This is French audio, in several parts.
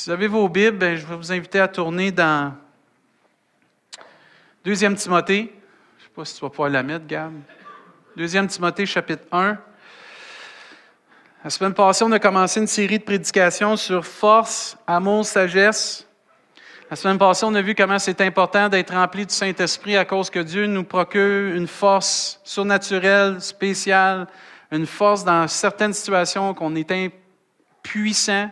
Si vous avez vos Bibles, ben, je vais vous inviter à tourner dans Deuxième Timothée. Je ne sais pas si tu vas pouvoir la mettre, Gab. Deuxième Timothée, chapitre 1. La semaine passée, on a commencé une série de prédications sur force, amour, sagesse. La semaine passée, on a vu comment c'est important d'être rempli du Saint-Esprit à cause que Dieu nous procure une force surnaturelle, spéciale, une force dans certaines situations qu'on est impuissant,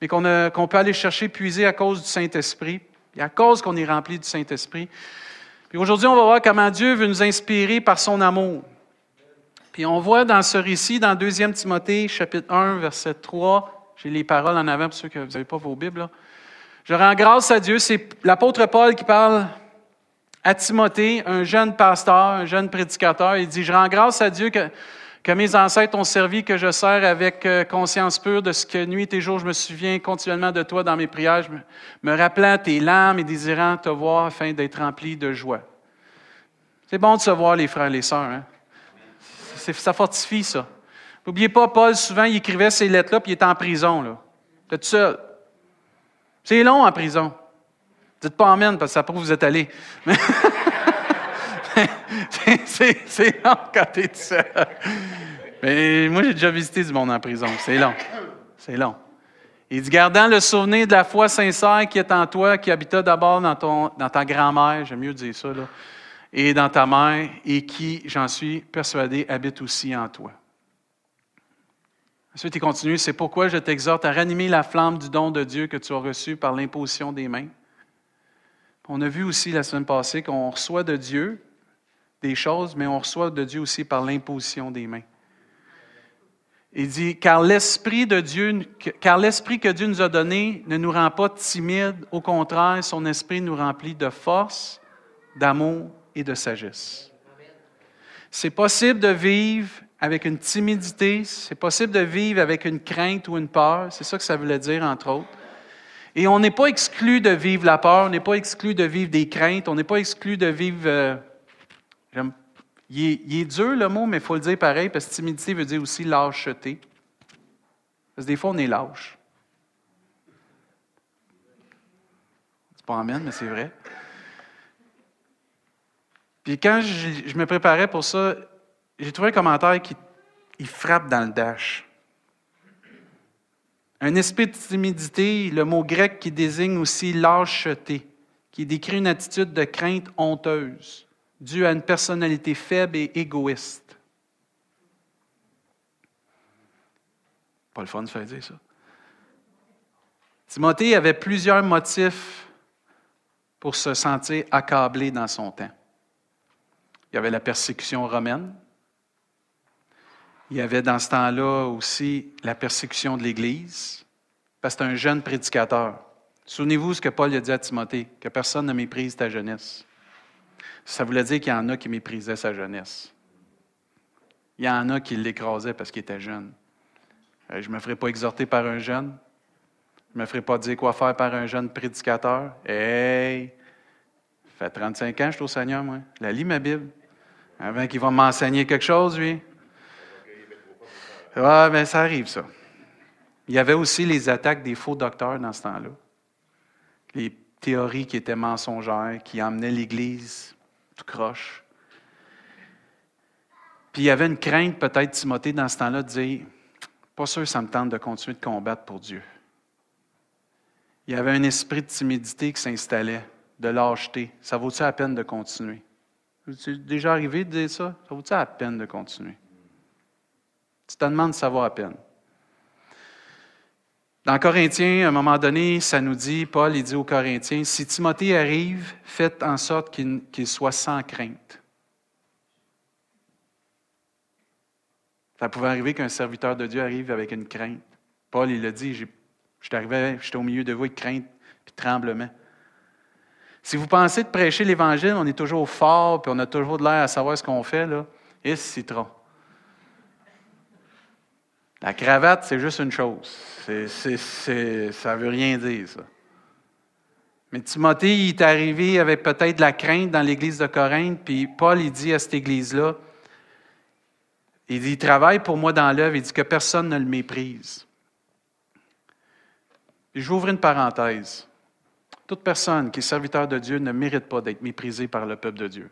mais qu'on peut aller chercher, puiser à cause du Saint-Esprit, et à cause qu'on est rempli du Saint-Esprit. Puis aujourd'hui, on va voir comment Dieu veut nous inspirer par son amour. Puis on voit dans ce récit, dans 2 Timothée, chapitre 1, verset 3, j'ai les paroles en avant pour ceux que vous n'avez pas vos Bibles. Je rends grâce à Dieu. C'est l'apôtre Paul qui parle à Timothée, un jeune pasteur, un jeune prédicateur. Il dit, je rends grâce à Dieu que que mes ancêtres ont servi, que je sers avec euh, conscience pure de ce que nuit et jour je me souviens continuellement de toi dans mes prières, me rappelant tes larmes et désirant te voir afin d'être rempli de joie. C'est bon de se voir, les frères et les sœurs. Hein? Ça fortifie, ça. N'oubliez pas, Paul, souvent, il écrivait ces lettres-là, puis il était en prison. Là. tout seul. C'est long en prison. Dites pas Amen, parce que ça prouve que vous êtes allé. c'est long quand tu es tout seul. Mais moi, j'ai déjà visité du monde en prison. C'est long. C'est long. Il dit, gardant le souvenir de la foi sincère qui est en toi, qui habita d'abord dans, dans ta grand-mère, j'aime mieux dire ça, là, et dans ta mère, et qui, j'en suis persuadé, habite aussi en toi. Ensuite, il continue, c'est pourquoi je t'exhorte à ranimer la flamme du don de Dieu que tu as reçu par l'imposition des mains. On a vu aussi la semaine passée qu'on reçoit de Dieu des choses, mais on reçoit de Dieu aussi par l'imposition des mains. Il dit, car l'Esprit de Dieu, car l'Esprit que Dieu nous a donné ne nous rend pas timides, au contraire, son Esprit nous remplit de force, d'amour et de sagesse. C'est possible de vivre avec une timidité, c'est possible de vivre avec une crainte ou une peur, c'est ça que ça voulait dire, entre autres. Et on n'est pas exclu de vivre la peur, on n'est pas exclu de vivre des craintes, on n'est pas exclu de vivre euh, il est, dur le mot, mais il faut le dire pareil, parce que timidité veut dire aussi lâcheté. Parce que des fois, on est lâche. C'est pas amen, mais c'est vrai. Puis quand je, me préparais pour ça, j'ai trouvé un commentaire qui frappe dans le dash. Un esprit de timidité, le mot grec qui désigne aussi lâcheté, qui décrit une attitude de crainte honteuse dû à une personnalité faible et égoïste. Pas le fun de faire dire ça. Timothée avait plusieurs motifs pour se sentir accablé dans son temps. Il y avait la persécution romaine. Il y avait dans ce temps-là aussi la persécution de l'Église, parce que c'est un jeune prédicateur. Souvenez-vous ce que Paul a dit à Timothée, que personne ne méprise ta jeunesse. Ça voulait dire qu'il y en a qui méprisaient sa jeunesse. Il y en a qui l'écrasaient parce qu'il était jeune. Euh, je ne me ferai pas exhorter par un jeune. Je ne me ferai pas dire quoi faire par un jeune prédicateur. Hey! Ça fait 35 ans que je suis au Seigneur, moi. La lis ma Bible. Avant qu'il va m'enseigner quelque chose, lui. Ouais, mais ça arrive, ça. Il y avait aussi les attaques des faux docteurs dans ce temps-là. Les théories qui étaient mensongères, qui emmenaient l'Église tout croche. Puis il y avait une crainte, peut-être, Timothée, dans ce temps-là, de dire Pas sûr, ça me tente de continuer de combattre pour Dieu. Il y avait un esprit de timidité qui s'installait, de lâcheté. Ça vaut-il la peine de continuer? C'est déjà arrivé de dire ça? Ça vaut-il la peine de continuer? Tu te demandes si ça vaut la peine. Dans Corinthiens, à un moment donné, ça nous dit, Paul, dit aux Corinthiens, si Timothée arrive, faites en sorte qu'il soit sans crainte. Ça pouvait arriver qu'un serviteur de Dieu arrive avec une crainte. Paul, il l'a dit, j'étais arrivé, j'étais au milieu de vous avec crainte et tremblement. Si vous pensez de prêcher l'Évangile, on est toujours fort, puis on a toujours de l'air à savoir ce qu'on fait, là, et citron. La cravate, c'est juste une chose. Ça ne veut rien dire, ça. Mais Timothée, il est arrivé avec peut-être de la crainte dans l'église de Corinthe, puis Paul, il dit à cette église-là, il dit, il travaille pour moi dans l'œuvre, il dit que personne ne le méprise. Ouvrir une parenthèse. Toute personne qui est serviteur de Dieu ne mérite pas d'être méprisée par le peuple de Dieu.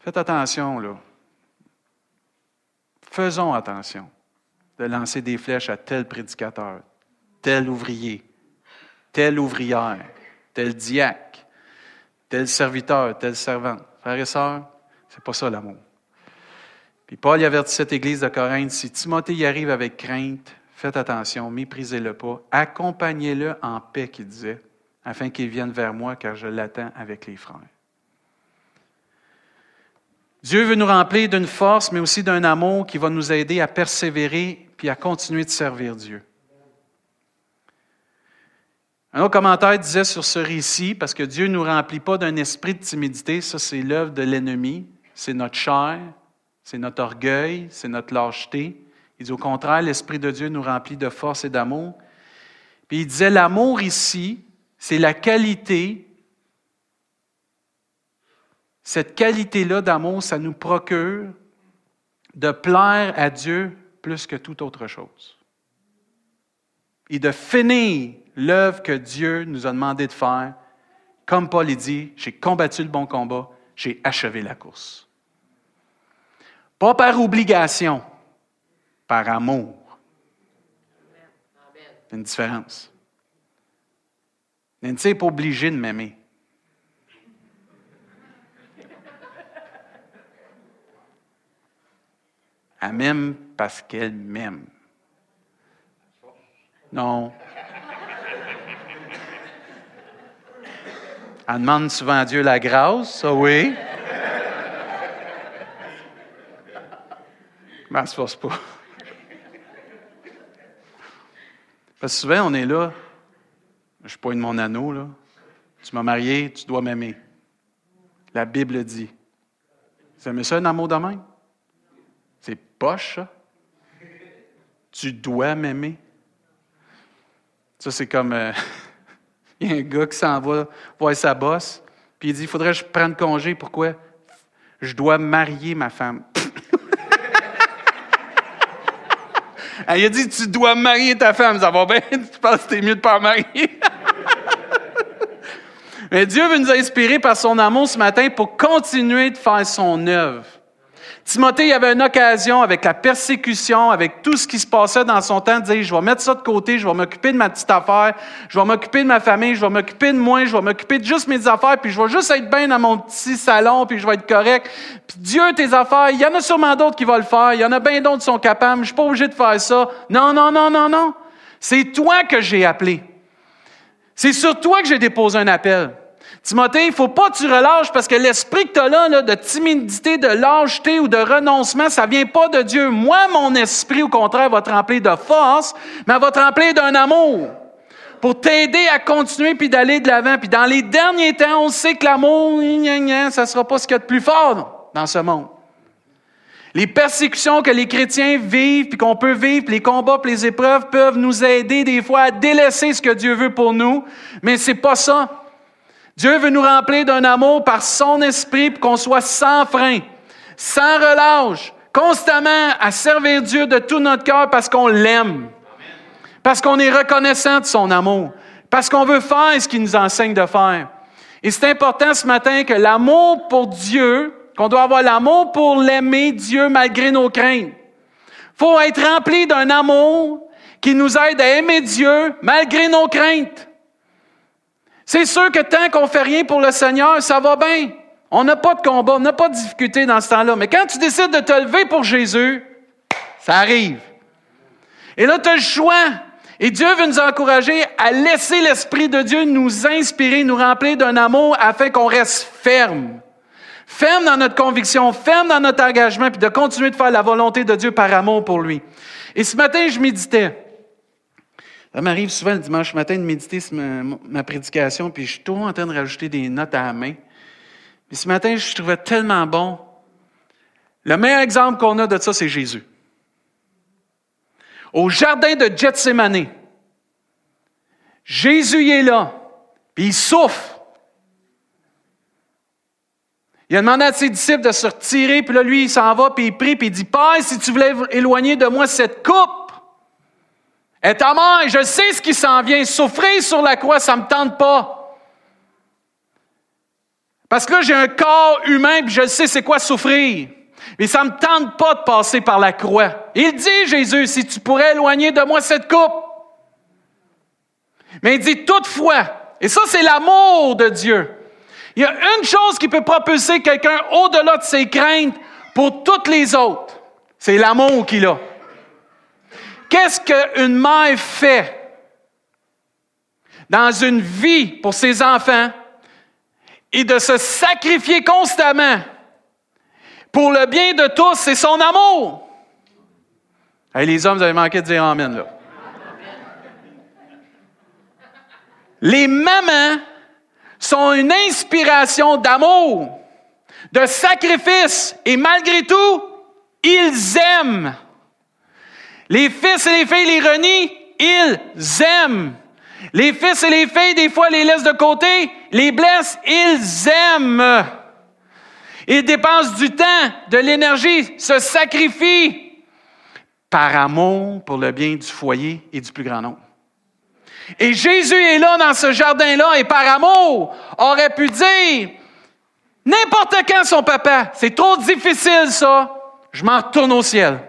Faites attention, là. Faisons attention de lancer des flèches à tel prédicateur, tel ouvrier, telle ouvrière, tel diacre, tel serviteur, tel servant. Frères et sœurs, c'est pas ça l'amour. Puis Paul y avertit cette église de Corinthe, si Timothée y arrive avec crainte, faites attention, méprisez-le pas, accompagnez-le en paix, qu'il disait, afin qu'il vienne vers moi, car je l'attends avec les frères. Dieu veut nous remplir d'une force, mais aussi d'un amour qui va nous aider à persévérer puis à continuer de servir Dieu. Un autre commentaire disait sur ce récit, parce que Dieu ne nous remplit pas d'un esprit de timidité, ça c'est l'œuvre de l'ennemi, c'est notre chair, c'est notre orgueil, c'est notre lâcheté. Il dit au contraire, l'Esprit de Dieu nous remplit de force et d'amour. Puis il disait, l'amour ici, c'est la qualité cette qualité-là d'amour, ça nous procure de plaire à Dieu plus que toute autre chose. Et de finir l'œuvre que Dieu nous a demandé de faire, comme Paul dit, j'ai combattu le bon combat, j'ai achevé la course. Pas par obligation, par amour. Une différence. Nancy n'est pas obligé de m'aimer. Elle m'aime parce qu'elle m'aime. Non. Elle demande souvent à Dieu la grâce, ça oui. Mais elle ne se force pas. Parce que souvent, on est là. Je de mon anneau, là. Tu m'as marié, tu dois m'aimer. La Bible dit. Vous aimez ça, un amour de même? Poche, Tu dois m'aimer. Ça, c'est comme. Euh, il y a un gars qui s'en va voir sa bosse, puis il dit Il faudrait que je prenne congé. Pourquoi? Je dois marier ma femme. il a dit Tu dois marier ta femme. Ça va bien Tu penses que c'est mieux de ne pas marier Mais Dieu veut nous inspirer par son amour ce matin pour continuer de faire son œuvre. Timothée il avait une occasion avec la persécution, avec tout ce qui se passait dans son temps, de dire, je vais mettre ça de côté, je vais m'occuper de ma petite affaire, je vais m'occuper de ma famille, je vais m'occuper de moi, je vais m'occuper de juste mes affaires, puis je vais juste être bien dans mon petit salon, puis je vais être correct. Puis Dieu, tes affaires, il y en a sûrement d'autres qui vont le faire, il y en a bien d'autres qui sont capables, je suis pas obligé de faire ça. Non, non, non, non, non. C'est toi que j'ai appelé. C'est sur toi que j'ai déposé un appel. Timothée, il ne faut pas que tu relâches parce que l'esprit que tu as là, de timidité, de lâcheté ou de renoncement, ça ne vient pas de Dieu. Moi, mon esprit, au contraire, va te remplir de force, mais va te remplir d'un amour pour t'aider à continuer puis d'aller de l'avant. Puis dans les derniers temps, on sait que l'amour, ça ne sera pas ce qu'il y a de plus fort dans ce monde. Les persécutions que les chrétiens vivent, puis qu'on peut vivre, puis les combats, puis les épreuves peuvent nous aider des fois à délaisser ce que Dieu veut pour nous, mais c'est pas ça. Dieu veut nous remplir d'un amour par son esprit pour qu'on soit sans frein, sans relâche, constamment à servir Dieu de tout notre cœur parce qu'on l'aime, parce qu'on est reconnaissant de son amour, parce qu'on veut faire ce qu'il nous enseigne de faire. Et c'est important ce matin que l'amour pour Dieu, qu'on doit avoir l'amour pour l'aimer Dieu malgré nos craintes. faut être rempli d'un amour qui nous aide à aimer Dieu malgré nos craintes. C'est sûr que tant qu'on ne fait rien pour le Seigneur, ça va bien. On n'a pas de combat, on n'a pas de difficulté dans ce temps-là. Mais quand tu décides de te lever pour Jésus, ça arrive. Et là, tu as le choix. Et Dieu veut nous encourager à laisser l'Esprit de Dieu nous inspirer, nous remplir d'un amour afin qu'on reste ferme. Ferme dans notre conviction, ferme dans notre engagement, puis de continuer de faire la volonté de Dieu par amour pour lui. Et ce matin, je méditais. Ça m'arrive souvent le dimanche matin de méditer ma, prédication, puis je suis toujours en train de rajouter des notes à la main. Puis ce matin, je trouvais tellement bon. Le meilleur exemple qu'on a de ça, c'est Jésus. Au jardin de Gethsemane, Jésus est là, puis il souffre. Il a demandé à ses disciples de se retirer, puis là, lui, il s'en va, puis il prie, puis il dit, Père, si tu voulais éloigner de moi cette coupe, Être à mort, je sais ce qui s'en vient. Souffrir sur la croix, ça ne me tente pas. Parce que là, j'ai un corps humain, puis je sais c'est quoi souffrir. Mais ça ne me tente pas de passer par la croix. Il dit, Jésus, si tu pourrais éloigner de moi cette coupe. Mais il dit toutefois, et ça c'est l'amour de Dieu. Il y a une chose qui peut propulser quelqu'un au-delà de ses craintes pour toutes les autres. C'est l'amour qu'il a. Qu'est-ce qu'une mère fait dans une vie pour ses enfants et de se sacrifier constamment pour le bien de tous, c'est son amour? les hommes, vous avez manqué de dire Amen. Les mamans sont une inspiration d'amour, de sacrifice, et malgré tout, ils aiment. Les fils et les filles les renient, ils aiment. Les fils et les filles, des fois, les laissent de côté, les blessent, ils aiment. Ils dépensent du temps, de l'énergie, se sacrifient par amour pour le bien du foyer et du plus grand nombre. Et Jésus est là dans ce jardin-là et par amour aurait pu dire, n'importe quand son papa, c'est trop difficile ça, je m'en retourne au ciel.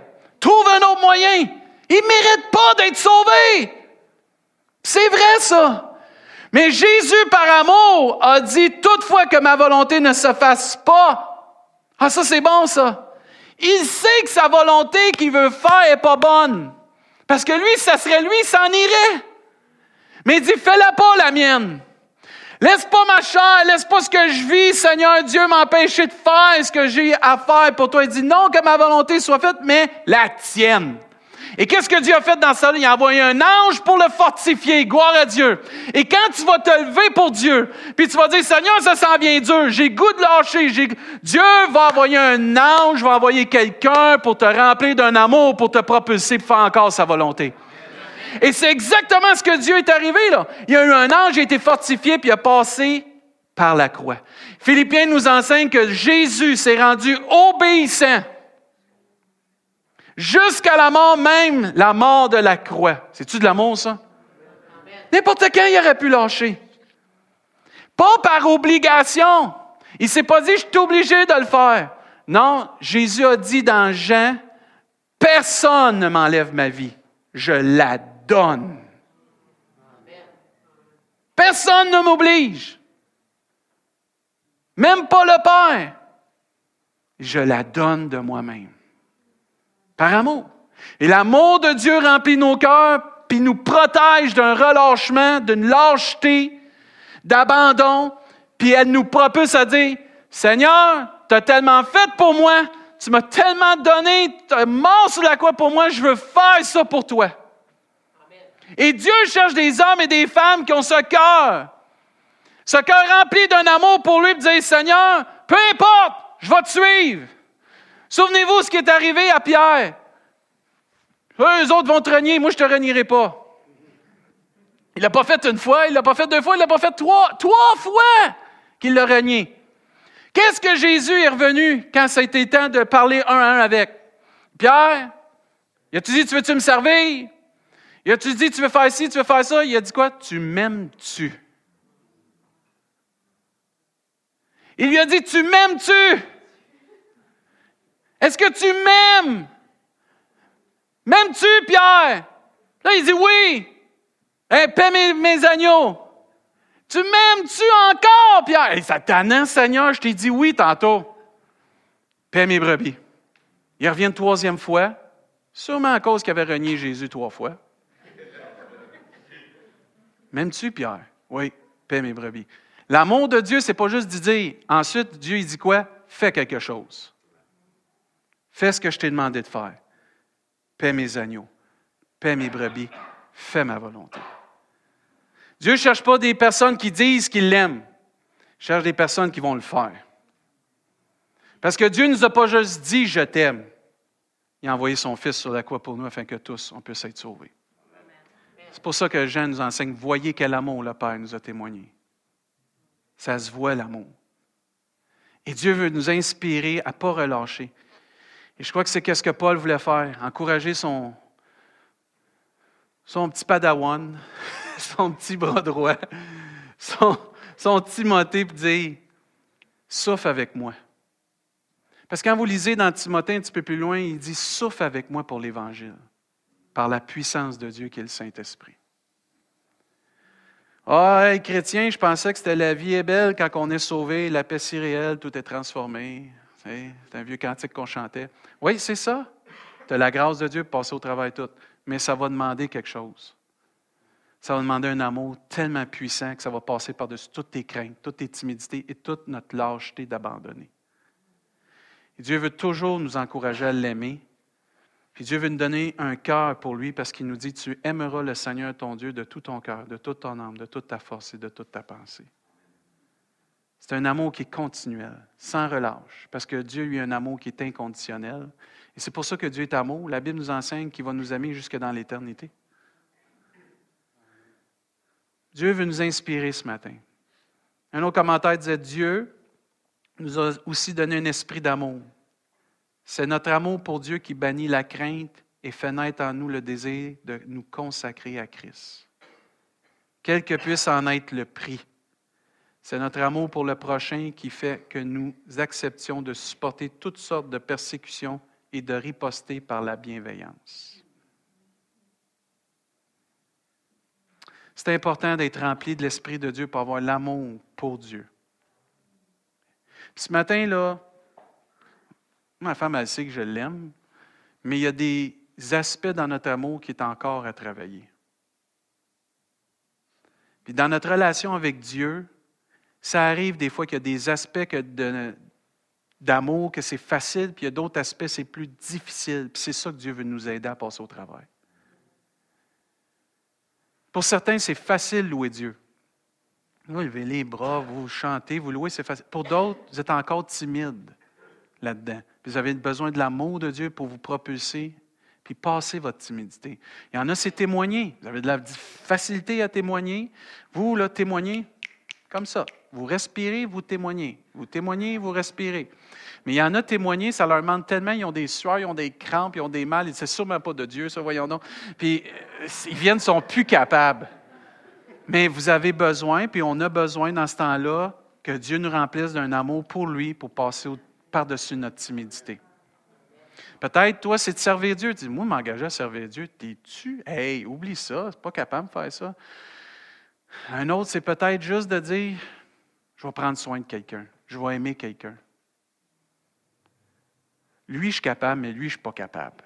Trouve un autre moyen. Il ne mérite pas d'être sauvé. C'est vrai ça. Mais Jésus, par amour, a dit, toutefois que ma volonté ne se fasse pas. Ah, ça c'est bon ça. Il sait que sa volonté qu'il veut faire n'est pas bonne. Parce que lui, ça serait lui, s'en irait. Mais il dit, fais-la pas la mienne. Laisse pas ma chair, laisse pas ce que je vis, Seigneur Dieu, m'empêcher de faire ce que j'ai à faire pour toi. Il dit, non que ma volonté soit faite, mais la tienne. Et qu'est-ce que Dieu a fait dans ça? Il a envoyé un ange pour le fortifier. Gloire à Dieu. Et quand tu vas te lever pour Dieu, puis tu vas dire, Seigneur, ça s'en vient dur, j'ai goût de lâcher. Dieu va envoyer un ange, va envoyer quelqu'un pour te remplir d'un amour, pour te propulser, pour faire encore sa volonté. Et c'est exactement ce que Dieu est arrivé là. Il y a eu un ange, il a été fortifié, puis il a passé par la croix. Philippiens nous enseigne que Jésus s'est rendu obéissant jusqu'à la mort même, la mort de la croix. C'est-tu de l'amour, ça? N'importe quand, il aurait pu lâcher. Pas par obligation. Il ne s'est pas dit, je suis obligé de le faire. Non, Jésus a dit dans Jean, personne ne m'enlève ma vie. Je la Personne ne m'oblige. Même pas le Père. Je la donne de moi-même. Par amour. Et l'amour de Dieu remplit nos cœurs, puis nous protège d'un relâchement, d'une lâcheté, d'abandon, puis elle nous propulse à dire, Seigneur, tu as tellement fait pour moi, tu m'as tellement donné, tu es mort sur la croix pour moi, je veux faire ça pour toi. Et Dieu cherche des hommes et des femmes qui ont ce cœur. Ce cœur rempli d'un amour pour lui, de dire, Seigneur, peu importe, je vais te suivre. Souvenez-vous ce qui est arrivé à Pierre. Eux autres vont te renier, moi je ne te renierai pas. Il l'a pas fait une fois, il l'a pas fait deux fois, il l'a pas fait trois, trois fois qu'il l'a renié. Qu'est-ce que Jésus est revenu quand ça a été temps de parler un à un avec? Pierre, il a-tu dit, tu veux-tu me servir? Il a-tu dit, tu veux faire ci, tu veux faire ça? Il a dit quoi? Tu m'aimes-tu? Il lui a dit, tu m'aimes-tu? Est-ce que tu m'aimes? M'aimes-tu, Pierre? Là, il dit oui. Hey, paie mes, agneaux. Tu m'aimes-tu encore, Pierre? Hey, ça Seigneur, je t'ai dit oui tantôt. Paie mes brebis. Il revient une troisième fois, sûrement à cause qu'il avait renié Jésus trois fois. M'aimes-tu, Pierre? Oui, paie mes brebis. L'amour de Dieu, c'est pas juste de dire. Ensuite, Dieu, il dit quoi? Fais quelque chose. Fais ce que je t'ai demandé de faire. Paie mes agneaux. Paie mes brebis. Fais ma volonté. Dieu ne cherche pas des personnes qui disent qu'ils l'aiment. Il cherche des personnes qui vont le faire. Parce que Dieu ne nous a pas juste dit je t'aime. Il a envoyé son Fils sur la croix pour nous afin que tous on puisse être sauvés. C'est pour ça que Jean nous enseigne, voyez quel amour le Père nous a témoigné. Ça se voit l'amour. Et Dieu veut nous inspirer à ne pas relâcher. Et je crois que c'est ce que Paul voulait faire, encourager son, son petit padawan, son petit bras droit, son, son Timothée, pour dire Souffle avec moi. Parce que quand vous lisez dans Timothée un petit peu plus loin, il dit Souffle avec moi pour l'Évangile, par la puissance de Dieu qui est le Saint-Esprit. Ah, chrétien, je pensais que c'était la vie est belle quand on est sauvé, la paix si réelle, tout est transformé. C'est un vieux cantique qu'on chantait. Oui, c'est ça. Tu la grâce de Dieu pour passer au travail tout. Mais ça va demander quelque chose. Ça va demander un amour tellement puissant que ça va passer par-dessus toutes tes craintes, toutes tes timidités et toute notre lâcheté d'abandonner. Dieu veut toujours nous encourager à l'aimer. Puis Dieu veut nous donner un cœur pour lui parce qu'il nous dit, tu aimeras le Seigneur ton Dieu de tout ton cœur, de toute ton âme, de toute ta force et de toute ta pensée. C'est un amour qui est continuel, sans relâche, parce que Dieu lui a un amour qui est inconditionnel. Et c'est pour ça que Dieu est amour. La Bible nous enseigne qu'il va nous aimer jusque dans l'éternité. Dieu veut nous inspirer ce matin. Un autre commentaire disait, Dieu nous a aussi donné un esprit d'amour. C'est notre amour pour Dieu qui bannit la crainte et fait naître en nous le désir de nous consacrer à Christ. Quel que puisse en être le prix. C'est notre amour pour le prochain qui fait que nous acceptions de supporter toutes sortes de persécutions et de riposter par la bienveillance. C'est important d'être rempli de l'Esprit de Dieu pour avoir l'amour pour Dieu. ce matin, là, ma femme, elle sait que je l'aime, mais il y a des aspects dans notre amour qui est encore à travailler. Puis dans notre relation avec Dieu, ça arrive des fois qu'il y a des aspects d'amour que c'est facile, puis il y a d'autres aspects c'est plus difficile. Puis c'est ça que Dieu veut nous aider à passer au travail. Pour certains, c'est facile louer Dieu. Vous levez les bras, vous chantez, vous louez, c'est facile. Pour d'autres, vous êtes encore timide là-dedans. Vous avez besoin de l'amour de Dieu pour vous propulser, puis passer votre timidité. Il y en a, c'est témoigner. Vous avez de la facilité à témoigner. Vous, là, témoignez comme ça. Vous respirez, vous témoignez. Vous témoignez, vous respirez. Mais il y en a témoigné, ça leur demande tellement, ils ont des sueurs, ils ont des crampes, ils ont des mal, c'est sûrement pas de Dieu, ça, voyons donc. Puis euh, ils viennent, ils sont plus capables. Mais vous avez besoin, puis on a besoin dans ce temps-là que Dieu nous remplisse d'un amour pour lui, pour passer par-dessus notre timidité. Peut-être, toi, c'est de servir Dieu. Tu dis, moi, m'engager à servir Dieu, t'es-tu? Hey, oublie ça, c'est pas capable de faire ça. Un autre, c'est peut-être juste de dire, je vais prendre soin de quelqu'un, je vais aimer quelqu'un. Lui, je suis capable, mais lui, je ne suis pas capable.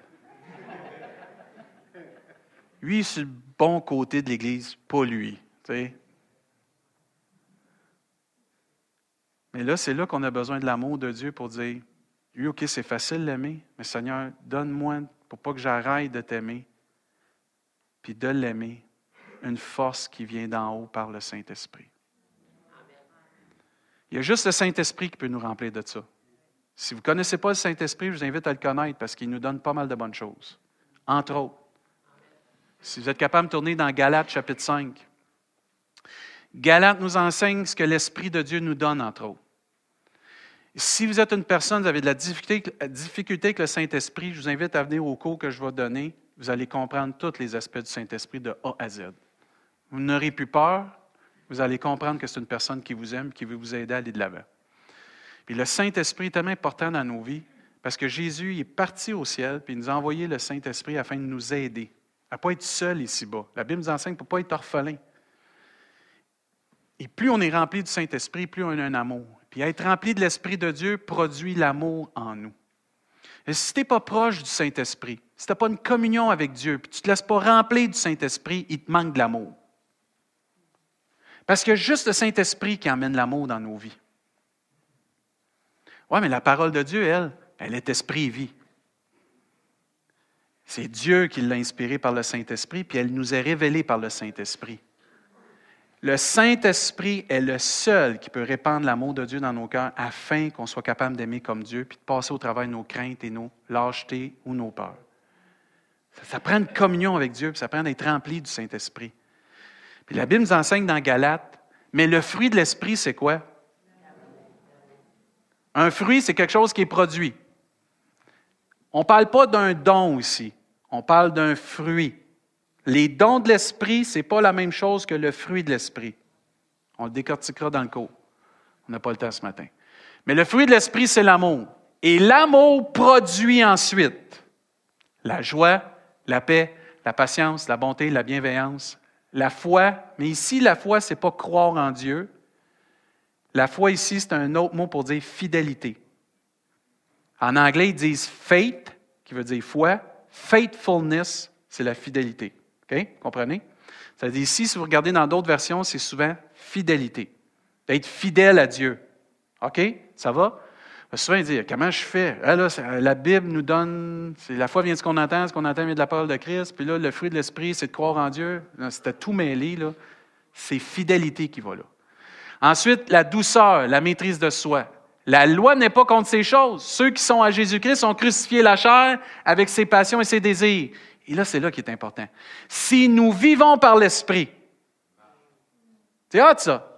Lui, c'est le bon côté de l'Église, pas lui. Mais là, c'est là qu'on a besoin de l'amour de Dieu pour dire, lui, OK, c'est facile l'aimer, mais Seigneur, donne-moi, pour pas que j'arrête de t'aimer, puis de l'aimer, une force qui vient d'en haut par le Saint-Esprit. Il y a juste le Saint-Esprit qui peut nous remplir de ça. Si vous ne connaissez pas le Saint-Esprit, je vous invite à le connaître parce qu'il nous donne pas mal de bonnes choses. Entre autres, si vous êtes capable de tourner dans Galates chapitre 5, Galates nous enseigne ce que l'Esprit de Dieu nous donne, entre autres. Si vous êtes une personne, vous avez de la difficulté, avec le Saint-Esprit, je vous invite à venir au cours que je vais donner. Vous allez comprendre tous les aspects du Saint-Esprit de A à Z. Vous n'aurez plus peur, vous allez comprendre que c'est une personne qui vous aime, qui veut vous aider à aller de l'avant. Puis le Saint-Esprit est tellement important dans nos vies parce que Jésus est parti au ciel puis il nous a envoyé le Saint-Esprit afin de nous aider à ne pas être seul ici-bas. La Bible nous enseigne pour ne pas être orphelin. Et plus on est rempli du Saint-Esprit, plus on a un amour. Puis être rempli de l'Esprit de Dieu produit l'amour en nous. Et si tu n'es pas proche du Saint-Esprit, si tu n'as pas une communion avec Dieu, puis tu ne te laisses pas remplir du Saint-Esprit, il te manque de l'amour. Parce que juste le Saint-Esprit qui emmène l'amour dans nos vies. Oui, mais la parole de Dieu, elle, elle est esprit et vie. C'est Dieu qui l'a inspirée par le Saint-Esprit, puis elle nous est révélée par le Saint-Esprit. Le Saint-Esprit est le seul qui peut répandre l'amour de Dieu dans nos cœurs afin qu'on soit capable d'aimer comme Dieu, puis de passer au travail nos craintes et nos lâchetés ou nos peurs. Ça, prend une communion avec Dieu, puis ça prend d'être rempli du Saint-Esprit. Puis la Bible nous enseigne dans Galates, mais le fruit de l'Esprit, c'est quoi? Un fruit, c'est quelque chose qui est produit. On ne parle pas d'un don ici. On parle d'un fruit. Les dons de l'esprit, ce n'est pas la même chose que le fruit de l'esprit. On le décortiquera dans le cours. On n'a pas le temps ce matin. Mais le fruit de l'esprit, c'est l'amour. Et l'amour produit ensuite la joie, la paix, la patience, la bonté, la bienveillance, la foi. Mais ici, la foi, ce n'est pas croire en Dieu. La foi ici, c'est un autre mot pour dire fidélité. En anglais, ils disent faith, qui veut dire foi. Faithfulness, c'est la fidélité. OK? Comprenez? Ça dire ici, si vous regardez dans d'autres versions, c'est souvent fidélité. D'être fidèle à Dieu. OK? Ça va? Souvent, il dit Comment je fais? Ah, La Bible nous donne la foi vient de ce qu'on entend, ce qu'on entend vient de la parole de Christ, puis là, le fruit de l'esprit, c'est de croire en Dieu. C'était tout mêlé. Là. C'est fidélité qui va là. Ensuite, la douceur, la maîtrise de soi. La loi n'est pas contre ces choses. Ceux qui sont à Jésus-Christ ont crucifié la chair avec ses passions et ses désirs. Et là, c'est là qui est important. Si nous vivons par l'Esprit, c'est hâte ça.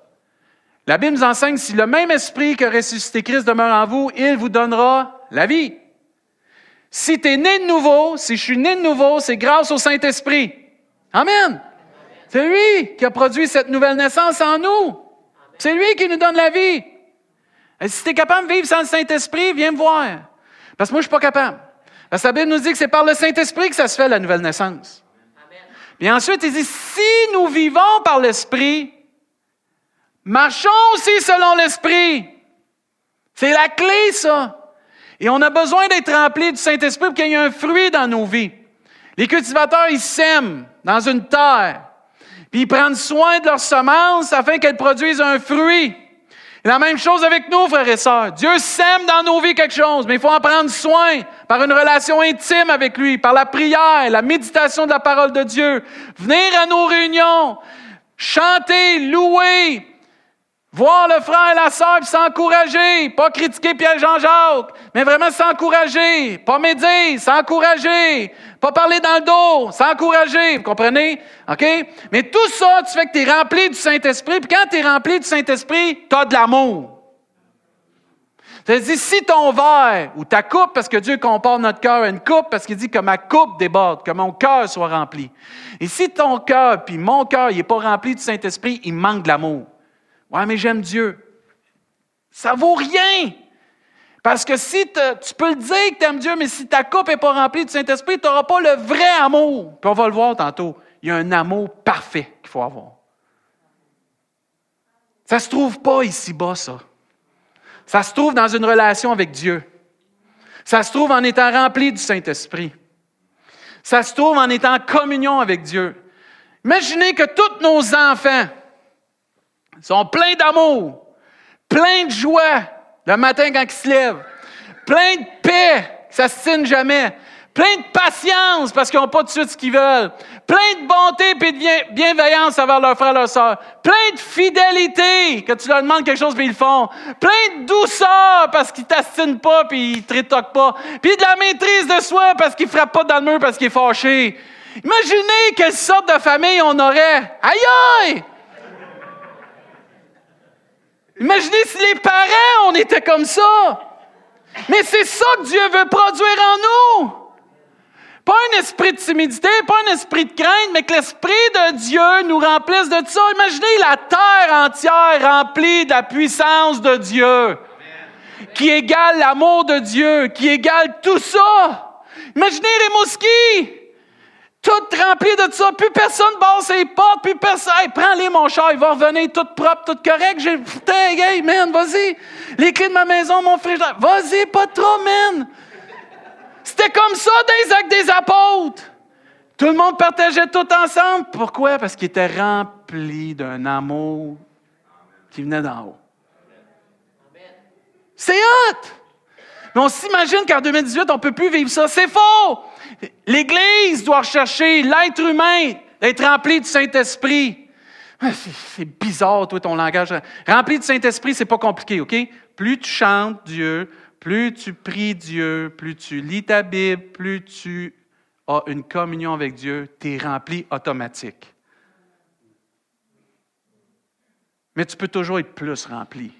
La Bible nous enseigne, si le même esprit que ressuscité Christ demeure en vous, il vous donnera la vie. Si tu es né de nouveau, si je suis né de nouveau, c'est grâce au Saint-Esprit. Amen. C'est lui qui a produit cette nouvelle naissance en nous. C'est lui qui nous donne la vie. Et si tu es capable de vivre sans le Saint-Esprit, viens me voir. Parce que moi, je ne suis pas capable. Parce que la Bible nous dit que c'est par le Saint-Esprit que ça se fait, la nouvelle naissance. Puis ensuite, il dit, si nous vivons par l'Esprit, marchons aussi selon l'Esprit. C'est la clé, ça. Et on a besoin d'être rempli du Saint-Esprit pour qu'il y ait un fruit dans nos vies. Les cultivateurs, ils sèment dans une terre, puis ils prennent soin de leur semence afin qu'elle produise un fruit. La même chose avec nous, frères et sœurs. Dieu sème dans nos vies quelque chose, mais il faut en prendre soin par une relation intime avec lui, par la prière, la méditation de la parole de Dieu. Venir à nos réunions, chanter, louer, Voir le frère et la sœur s'encourager, pas critiquer Pierre Jean-Jacques, mais vraiment s'encourager, pas médire, s'encourager, pas parler dans le dos, s'encourager, vous comprenez? OK? Mais tout ça, tu fais que tu es rempli du Saint-Esprit, puis quand tu es rempli du Saint-Esprit, tu as de l'amour. C'est-à-dire, si ton verre ou ta coupe, parce que Dieu compare notre cœur à une coupe, parce qu'il dit que ma coupe déborde, que mon cœur soit rempli. Et si ton cœur, puis mon cœur, il n'est pas rempli du Saint-Esprit, il manque de l'amour. Ouais, mais j'aime Dieu. Ça vaut rien. Parce que si tu peux le dire que tu aimes Dieu, mais si ta coupe n'est pas remplie du Saint-Esprit, tu n'auras pas le vrai amour. Puis on va le voir tantôt. Il y a un amour parfait qu'il faut avoir. Ça ne se trouve pas ici-bas, ça. Ça se trouve dans une relation avec Dieu. Ça se trouve en étant rempli du Saint-Esprit. Ça se trouve en étant en communion avec Dieu. Imaginez que tous nos enfants, ils sont pleins d'amour, pleins de joie le matin quand ils se lèvent, pleins de paix, ça signe jamais, pleins de patience parce qu'ils n'ont pas de suite ce qu'ils veulent, pleins de bonté et de bienveillance envers leurs frères et leurs sœurs, pleins de fidélité quand tu leur demandes quelque chose puis ils le font, pleins de douceur parce qu'ils t'astinent pas puis ils te rétoquent pas, puis de la maîtrise de soi parce qu'ils frappent pas dans le mur parce qu'ils sont fâchés. Imaginez quelle sorte de famille on aurait. Aïe aïe! Imaginez si les parents, on était comme ça. Mais c'est ça que Dieu veut produire en nous. Pas un esprit de timidité, pas un esprit de crainte, mais que l'esprit de Dieu nous remplisse de ça. Imaginez la terre entière remplie de la puissance de Dieu, qui égale l'amour de Dieu, qui égale tout ça. Imaginez Rimouski, tout rempli de ça. Plus personne barre ses portes, plus personne. Hey, prends-les, mon char, il va revenir tout propre, tout correct. J'ai. Hey, man, vas-y. Les clés de ma maison, mon frère. Vas-y, pas trop, man. C'était comme ça dans les actes des apôtres. Tout le monde partageait tout ensemble. Pourquoi? Parce qu'ils étaient remplis d'un amour qui venait d'en haut. C'est hot! Mais on s'imagine qu'en 2018, on ne peut plus vivre ça. C'est faux! L'Église doit rechercher l'être humain, d'être rempli du Saint-Esprit. Ah, c'est bizarre, toi, ton langage. Rempli du Saint-Esprit, c'est pas compliqué, OK? Plus tu chantes Dieu, plus tu pries Dieu, plus tu lis ta Bible, plus tu as une communion avec Dieu, tu es rempli automatique. Mais tu peux toujours être plus rempli.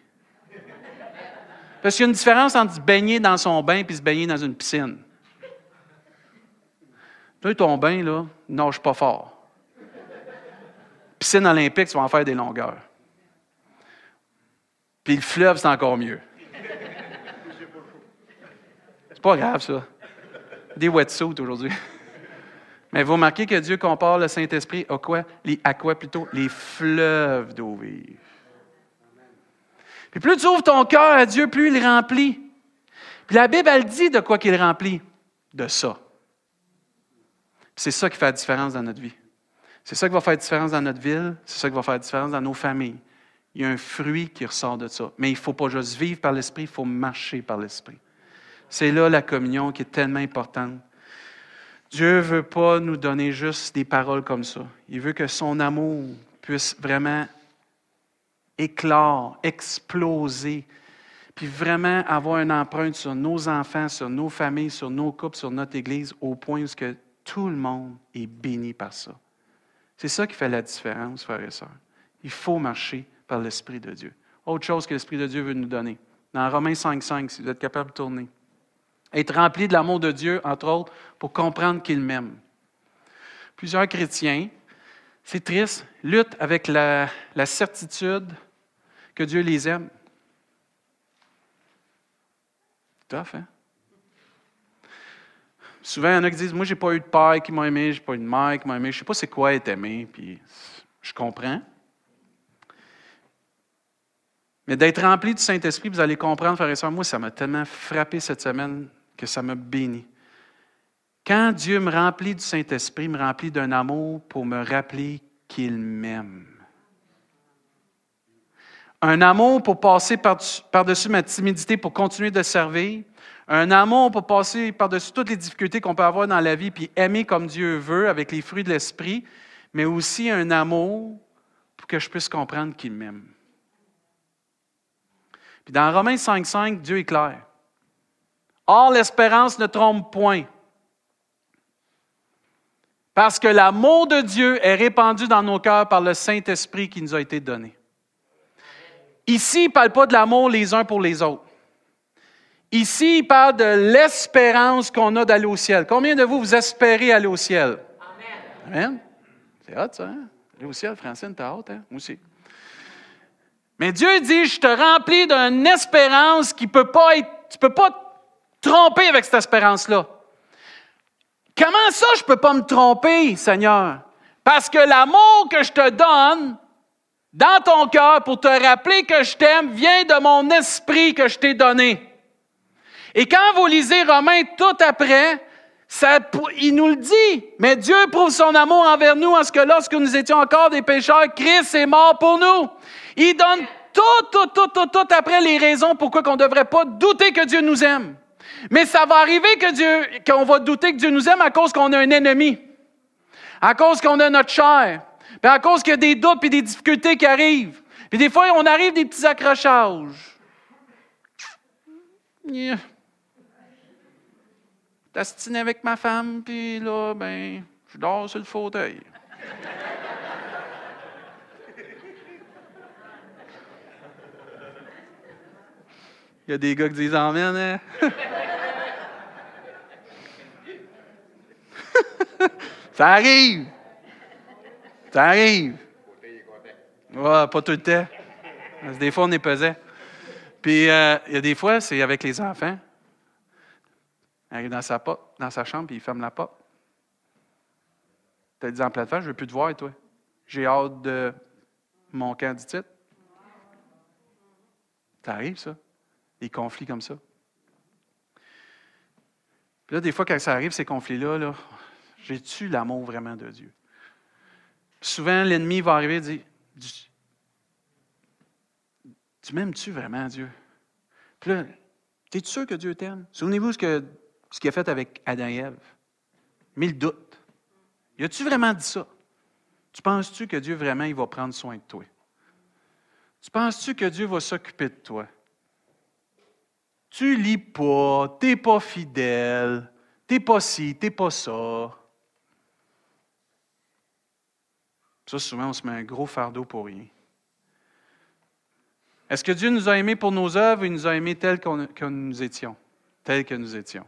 Parce qu'il y a une différence entre se baigner dans son bain et se baigner dans une piscine. Toi, ton bain, là, nage pas fort. piscine olympique, tu vas en faire des longueurs. Puis le fleuve, c'est encore mieux. C'est pas grave, ça. Des wetsuits aujourd'hui. Mais vous remarquez que Dieu compare le Saint-Esprit à quoi? à quoi plutôt? Les fleuves d'eau vive. Puis plus tu ouvres ton cœur à Dieu, plus il remplit. Puis la Bible, elle dit de quoi qu'il remplit? De ça. C'est ça qui fait la différence dans notre vie. C'est ça qui va faire la différence dans notre ville, c'est ça qui va faire la différence dans nos familles. Il y a un fruit qui ressort de ça. Mais il ne faut pas juste vivre par l'Esprit, il faut marcher par l'Esprit. C'est là la communion qui est tellement importante. Dieu ne veut pas nous donner juste des paroles comme ça. Il veut que son amour puisse vraiment éclore, exploser, puis vraiment avoir une empreinte sur nos enfants, sur nos familles, sur nos couples, sur notre Église, au point où que tout le monde est béni par ça. C'est ça qui fait la différence, frères et sœurs. Il faut marcher par l'Esprit de Dieu. Autre chose que l'Esprit de Dieu veut nous donner. Dans Romains 5.5, si vous êtes capable de tourner. Être rempli de l'amour de Dieu, entre autres, pour comprendre qu'il m'aime. Plusieurs chrétiens, c'est triste, luttent avec la, la certitude que Dieu les aime. Tough, hein? Souvent, il y en a qui disent Moi, je n'ai pas eu de père qui m'a aimé, je n'ai pas eu de mère qui m'a aimé, je sais pas c'est quoi être aimé, puis je comprends. Mais d'être rempli du Saint-Esprit, vous allez comprendre, frère et soeur, moi, ça m'a tellement frappé cette semaine que ça m'a béni. Quand Dieu me remplit du Saint-Esprit, me remplit d'un amour pour me rappeler qu'il m'aime. Un amour pour passer par-dessus ma timidité pour continuer de servir. Un amour pour passer par-dessus toutes les difficultés qu'on peut avoir dans la vie, puis aimer comme Dieu veut, avec les fruits de l'Esprit, mais aussi un amour pour que je puisse comprendre qu'il m'aime. Puis dans Romains 5,5, Dieu est clair. Or, l'espérance ne trompe point. Parce que l'amour de Dieu est répandu dans nos cœurs par le Saint-Esprit qui nous a été donné. Ici, il ne parle pas de l'amour les uns pour les autres. Ici, il parle de l'espérance qu'on a d'aller au ciel. Combien de vous, vous espérez aller au ciel? Amen. Amen. C'est hot, ça, hein? Aller au ciel, Francine, t'as hâte, hein? Moi aussi. Mais Dieu dit, je te remplis d'une espérance qui peut pas être, tu peux pas te tromper avec cette espérance-là. Comment ça, je ne peux pas me tromper, Seigneur? Parce que l'amour que je te donne dans ton cœur pour te rappeler que je t'aime vient de mon esprit que je t'ai donné. Et quand vous lisez Romains tout après, ça, il nous le dit. Mais Dieu prouve son amour envers nous en ce que lorsque nous étions encore des pécheurs, Christ est mort pour nous. Il donne tout, tout, tout, tout, tout après les raisons pourquoi on ne devrait pas douter que Dieu nous aime. Mais ça va arriver que Dieu, qu'on va douter que Dieu nous aime à cause qu'on a un ennemi, à cause qu'on a notre chair, puis à cause qu'il y a des doutes et des difficultés qui arrivent. Puis des fois, on arrive des petits accrochages. T'astiné avec ma femme, puis là, ben, je dors sur le fauteuil. Il y a des gars qui disent Amen, hein? Ça arrive. Ça arrive. Ouais, pas tout le temps. Des fois, on est pesé. Puis, euh, il y a des fois, c'est avec les enfants. Il arrive dans sa, porte, dans sa chambre, puis il ferme la porte. Tu as dit en plateforme, je ne veux plus te voir, toi? J'ai hâte de mon camp du. Ça arrive, ça? Des conflits comme ça. Puis là, des fois, quand ça arrive, ces conflits-là, -là, j'ai-tu l'amour vraiment de Dieu? souvent, l'ennemi va arriver et dire Tu m'aimes-tu vraiment, Dieu? Puis là, es-tu sûr que Dieu t'aime? Souvenez-vous ce qu'il ce a fait avec Adam et Ève. Mille doutes. Y a-tu vraiment dit ça? Tu penses-tu que Dieu vraiment il va prendre soin de toi? Tu penses-tu que Dieu va s'occuper de toi? Tu lis pas, tu n'es pas fidèle, tu n'es pas ci, tu n'es pas ça. Ça, souvent, on se met un gros fardeau pour rien. Est-ce que Dieu nous a aimés pour nos œuvres ou il nous a aimés tels que nous étions? Tels que nous étions?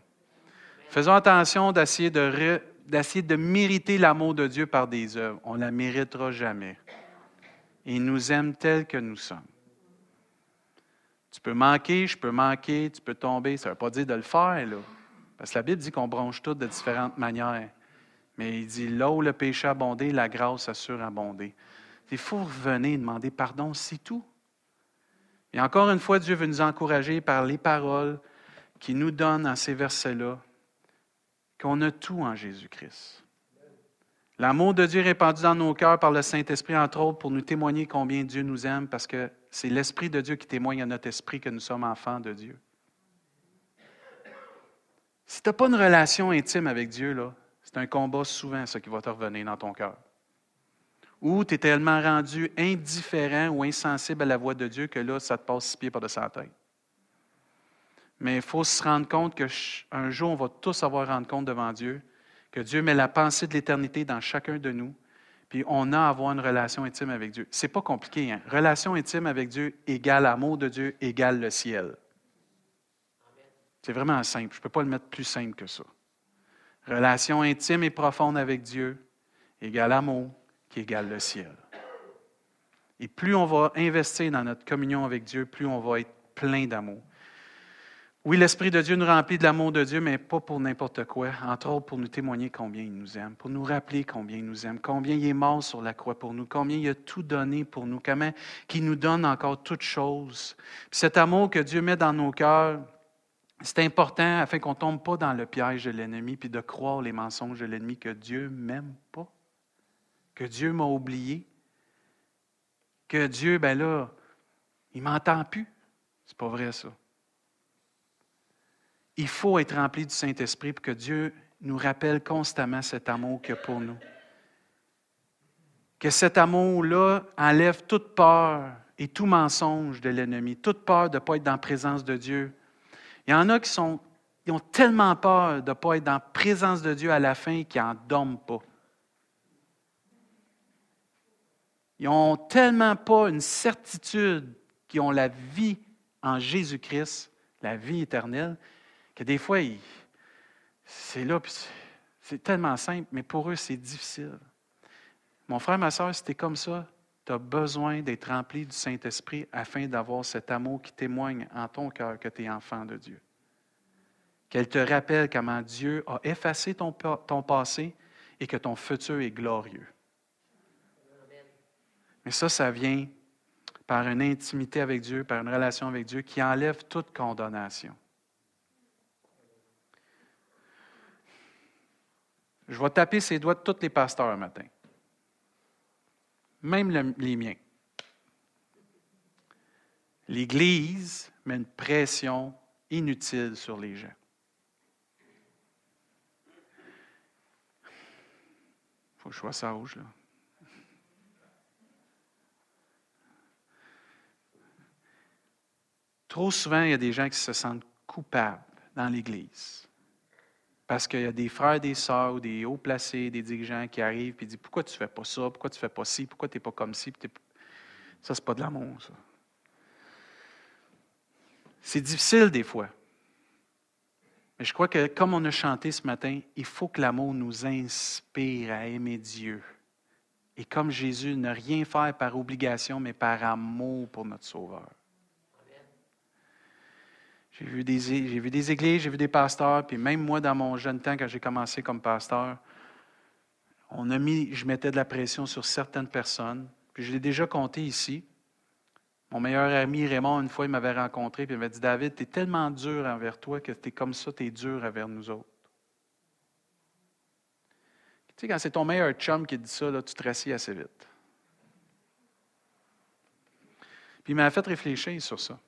Faisons attention d'essayer de, mériter l'amour de Dieu par des œuvres. On ne la méritera jamais. Et il nous aime tels que nous sommes. Tu peux manquer, je peux manquer, tu peux tomber. Ça ne veut pas dire de le faire, là. Parce que la Bible dit qu'on bronche tout de différentes manières. Mais il dit, là où le péché a abondé, la grâce a surabondé. Il faut revenir demander pardon, c'est tout. Et encore une fois, Dieu veut nous encourager par les paroles qu'il nous donne dans ces versets-là, qu'on a tout en Jésus-Christ. L'amour de Dieu répandu dans nos cœurs par le Saint-Esprit, entre autres, pour nous témoigner combien Dieu nous aime, parce que c'est l'Esprit de Dieu qui témoigne à notre esprit que nous sommes enfants de Dieu. Si tu n'as pas une relation intime avec Dieu, c'est un combat souvent, ça, qui va te revenir dans ton cœur. Ou tu es tellement rendu indifférent ou insensible à la voix de Dieu que là, ça te passe six pieds par-dessus la tête. Mais il faut se rendre compte qu'un jour, on va tous avoir rendre compte devant Dieu que Dieu met la pensée de l'éternité dans chacun de nous, puis on a à avoir une relation intime avec Dieu. C'est pas compliqué. Hein? Relation intime avec Dieu égale amour de Dieu égale le ciel. C'est vraiment simple. Je ne peux pas le mettre plus simple que ça. Relation intime et profonde avec Dieu égale amour qui égale le ciel. Et plus on va investir dans notre communion avec Dieu, plus on va être plein d'amour. Oui, l'Esprit de Dieu nous remplit de l'amour de Dieu, mais pas pour n'importe quoi. Entre autres, pour nous témoigner combien il nous aime, pour nous rappeler combien il nous aime, combien il est mort sur la croix pour nous, combien il a tout donné pour nous, comment il nous donne encore toutes choses. cet amour que Dieu met dans nos cœurs, c'est important afin qu'on ne tombe pas dans le piège de l'ennemi puis de croire les mensonges de l'ennemi que Dieu m'aime pas, que Dieu m'a oublié, que Dieu, ben là, il m'entend plus. C'est pas vrai ça. Il faut être rempli du Saint-Esprit pour que Dieu nous rappelle constamment cet amour qu'il a pour nous. Que cet amour-là enlève toute peur et tout mensonge de l'ennemi, toute peur de ne pas être dans la présence de Dieu, il y en a qui sont, ont tellement peur de ne pas être dans la présence de Dieu à la fin qu'ils n'en dorment pas. Ils n'ont tellement pas une certitude qu'ils ont la vie en Jésus-Christ, la vie éternelle, que des fois, c'est là, c'est tellement simple, mais pour eux, c'est difficile. Mon frère, ma soeur, si tu comme ça, tu as besoin d'être rempli du Saint-Esprit afin d'avoir cet amour qui témoigne en ton cœur que tu es enfant de Dieu. Qu'elle te rappelle comment Dieu a effacé ton, ton passé et que ton futur est glorieux. Mais ça, ça vient par une intimité avec Dieu, par une relation avec Dieu qui enlève toute condamnation. Je vais taper ses doigts de tous les pasteurs un matin même les miens. L'Église met une pression inutile sur les gens. Il faut que je sois sage, là. Trop souvent, il y a des gens qui se sentent coupables dans l'Église. Parce qu'il y a des frères, des sœurs ou des hauts placés, des dirigeants qui arrivent et disent Pourquoi tu ne fais pas ça? Pourquoi tu ne fais pas ci? Pourquoi tu n'es pas comme ci? Ça, ce n'est pas de l'amour, ça. C'est difficile des fois. Mais je crois que, comme on a chanté ce matin, il faut que l'amour nous inspire à aimer Dieu. Et comme Jésus, ne rien faire par obligation, mais par amour pour notre Sauveur. J'ai vu, des, j'ai vu des églises, j'ai vu des pasteurs, puis même moi, dans mon jeune temps, quand j'ai commencé comme pasteur, on a mis, je mettais de la pression sur certaines personnes. Puis je l'ai déjà compté ici. Mon meilleur ami Raymond, une fois, il m'avait rencontré, puis il m'avait dit David, tu es tellement dur envers toi que tu es comme ça, tu es dur envers nous autres. Tu sais, quand c'est ton meilleur chum qui dit ça, là, tu te rassis assez vite. Puis il m'a fait réfléchir sur ça.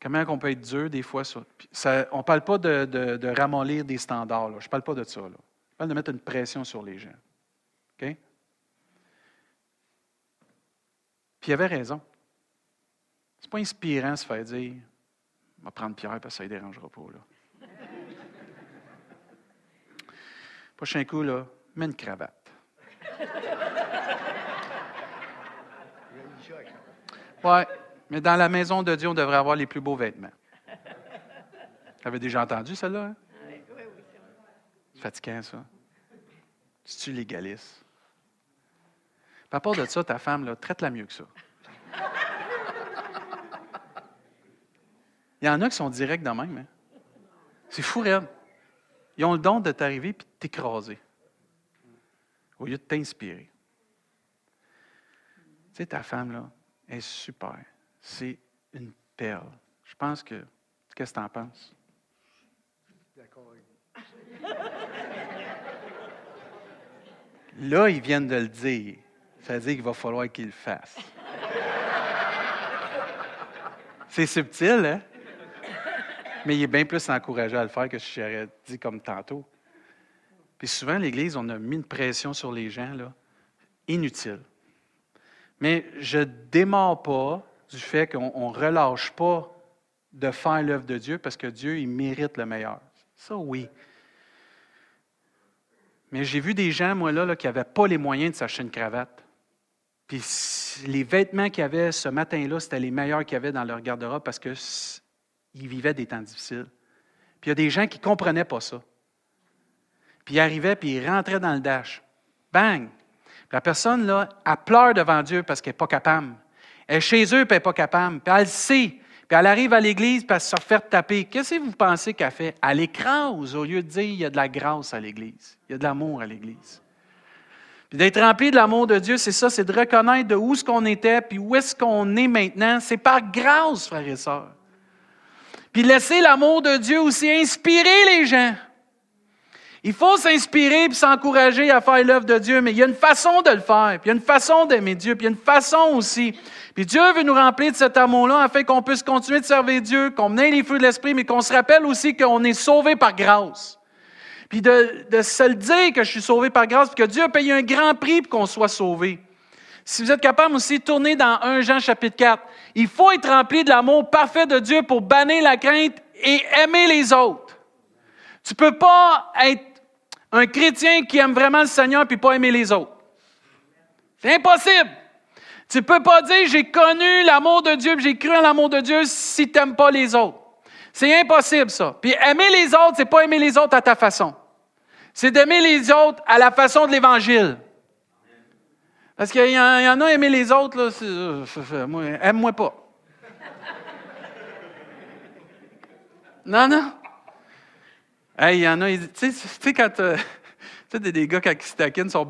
Comment on peut être dur des fois. on ne parle pas de, de, ramollir des standards. Je ne parle pas de ça. Là. Je parle de mettre une pression sur les gens. OK? Puis il avait raison. C'est pas inspirant de se faire dire On va prendre Pierre parce que ça ne dérangera pas. Là. Prochain coup, là, mets une cravate. Ouais. Mais dans la maison de Dieu, on devrait avoir les plus beaux vêtements. Tu avais déjà entendu celle-là? Hein? Oui, oui, c'est fatigant, ça. C'est-tu légaliste? à part de ça, ta femme, là, traite-la mieux que ça. Il y en a qui sont directs de même. Hein? C'est fou, Red. Ils ont le don de t'arriver et de t'écraser au lieu de t'inspirer. Tu sais, ta femme, là, est super. C'est une perle. Je pense que. Qu'est-ce que tu en penses? D'accord Là, ils viennent de le dire. Ça veut dire qu'il va falloir qu'ils le fassent. C'est subtil, hein? Mais il est bien plus encouragé à le faire que si j'aurais dit comme tantôt. Puis souvent, l'Église, on a mis une pression sur les gens, là, inutile. Mais je ne démarre pas du fait qu'on ne relâche pas de faire l'œuvre de Dieu parce que Dieu, il mérite le meilleur. Ça, oui. Mais j'ai vu des gens, moi, là, qui n'avaient pas les moyens de s'acheter une cravate. Puis les vêtements qu'ils avaient ce matin-là, c'était les meilleurs qu'il y avait dans leur garde-robe parce qu'ils vivaient des temps difficiles. Puis il y a des gens qui ne comprenaient pas ça. Puis ils arrivaient, puis ils rentraient dans le dash. Bang! la personne, là, elle pleure devant Dieu parce qu'elle n'est pas capable. Elle chez eux, puis elle n'est pas capable. Puis elle le sait. Puis elle arrive à l'église, puis elle se fait taper. Qu'est-ce que vous pensez qu'elle fait? Elle écrase au lieu de dire il y a de la grâce à l'église. Il y a de l'amour à l'église. Puis d'être rempli de l'amour de Dieu, c'est ça, c'est de reconnaître de où est-ce qu'on était, puis où est-ce qu'on est maintenant. C'est par grâce, frères et sœurs. Puis laisser l'amour de Dieu aussi inspirer les gens. Il faut s'inspirer et s'encourager à faire l'œuvre de Dieu, mais il y a une façon de le faire, puis il y a une façon d'aimer Dieu, puis il y a une façon aussi. Puis Dieu veut nous remplir de cet amour-là afin qu'on puisse continuer de servir Dieu, qu'on ait les fruits de l'Esprit, mais qu'on se rappelle aussi qu'on est sauvé par grâce. Puis de, se le dire que je suis sauvé par grâce, puis que Dieu a payé un grand prix pour qu'on soit sauvé. Si vous êtes capable aussi de tourner dans 1 Jean chapitre 4, il faut être rempli de l'amour parfait de Dieu pour bannir la crainte et aimer les autres. Tu ne peux pas être un chrétien qui aime vraiment le Seigneur puis pas aimer les autres. C'est impossible. Tu peux pas dire j'ai connu l'amour de Dieu, j'ai cru en l'amour de Dieu si tu n'aimes pas les autres. C'est impossible, ça. Puis aimer les autres, c'est pas aimer les autres à ta façon. C'est d'aimer les autres à la façon de l'Évangile. Parce qu'il y, en a aimer les autres, là, euh, aime-moi pas. Non, non. Hey, il y en a, tu sais, quand euh, tu sais, des gars qui se taquinent sont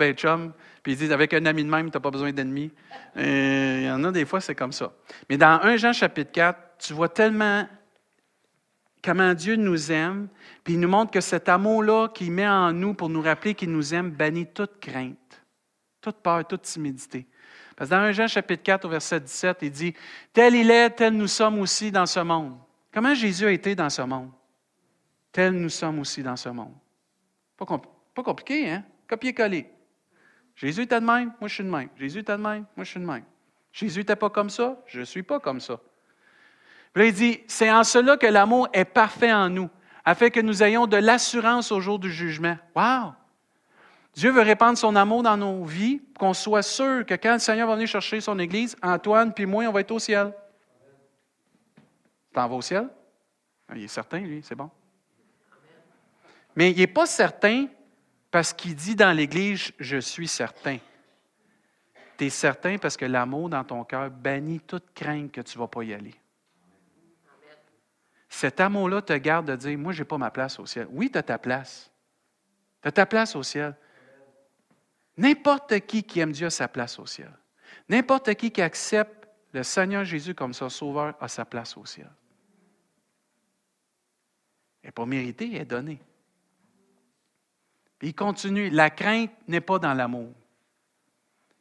puis ils disent avec un ami de même, tu n'as pas besoin d'ennemis. Il y en a des fois, c'est comme ça. Mais dans 1 Jean chapitre 4, tu vois tellement comment Dieu nous aime, puis il nous montre que cet amour-là qu'il met en nous pour nous rappeler qu'il nous aime bannit toute crainte, toute peur, toute timidité. Parce que dans 1 Jean chapitre 4 au verset 17, il dit, Tel il est, tel nous sommes aussi dans ce monde. Comment Jésus a été dans ce monde? Tels nous sommes aussi dans ce monde. Pas, pas compliqué, hein? Copier-coller. Jésus était de même, moi je suis de même. Jésus était de même, moi je suis de même. Jésus n'était pas comme ça, je ne suis pas comme ça. Là, il dit, c'est en cela que l'amour est parfait en nous, afin que nous ayons de l'assurance au jour du jugement. Wow! Dieu veut répandre son amour dans nos vies, qu'on soit sûr que quand le Seigneur va venir chercher son Église, Antoine puis moi, on va être au ciel. T'en vas au ciel? Il est certain, lui, c'est bon. Mais il n'est pas certain parce qu'il dit dans l'Église, je suis certain. Tu es certain parce que l'amour dans ton cœur bannit toute crainte que tu ne vas pas y aller. Cet amour-là te garde de dire, moi, je n'ai pas ma place au ciel. Oui, tu as ta place. Tu as ta place au ciel. N'importe qui qui aime Dieu a sa place au ciel. N'importe qui qui accepte le Seigneur Jésus comme son sauveur a sa place au ciel. Elle n'est pas méritée, elle est donnée. Puis il continue, la crainte n'est pas dans l'amour.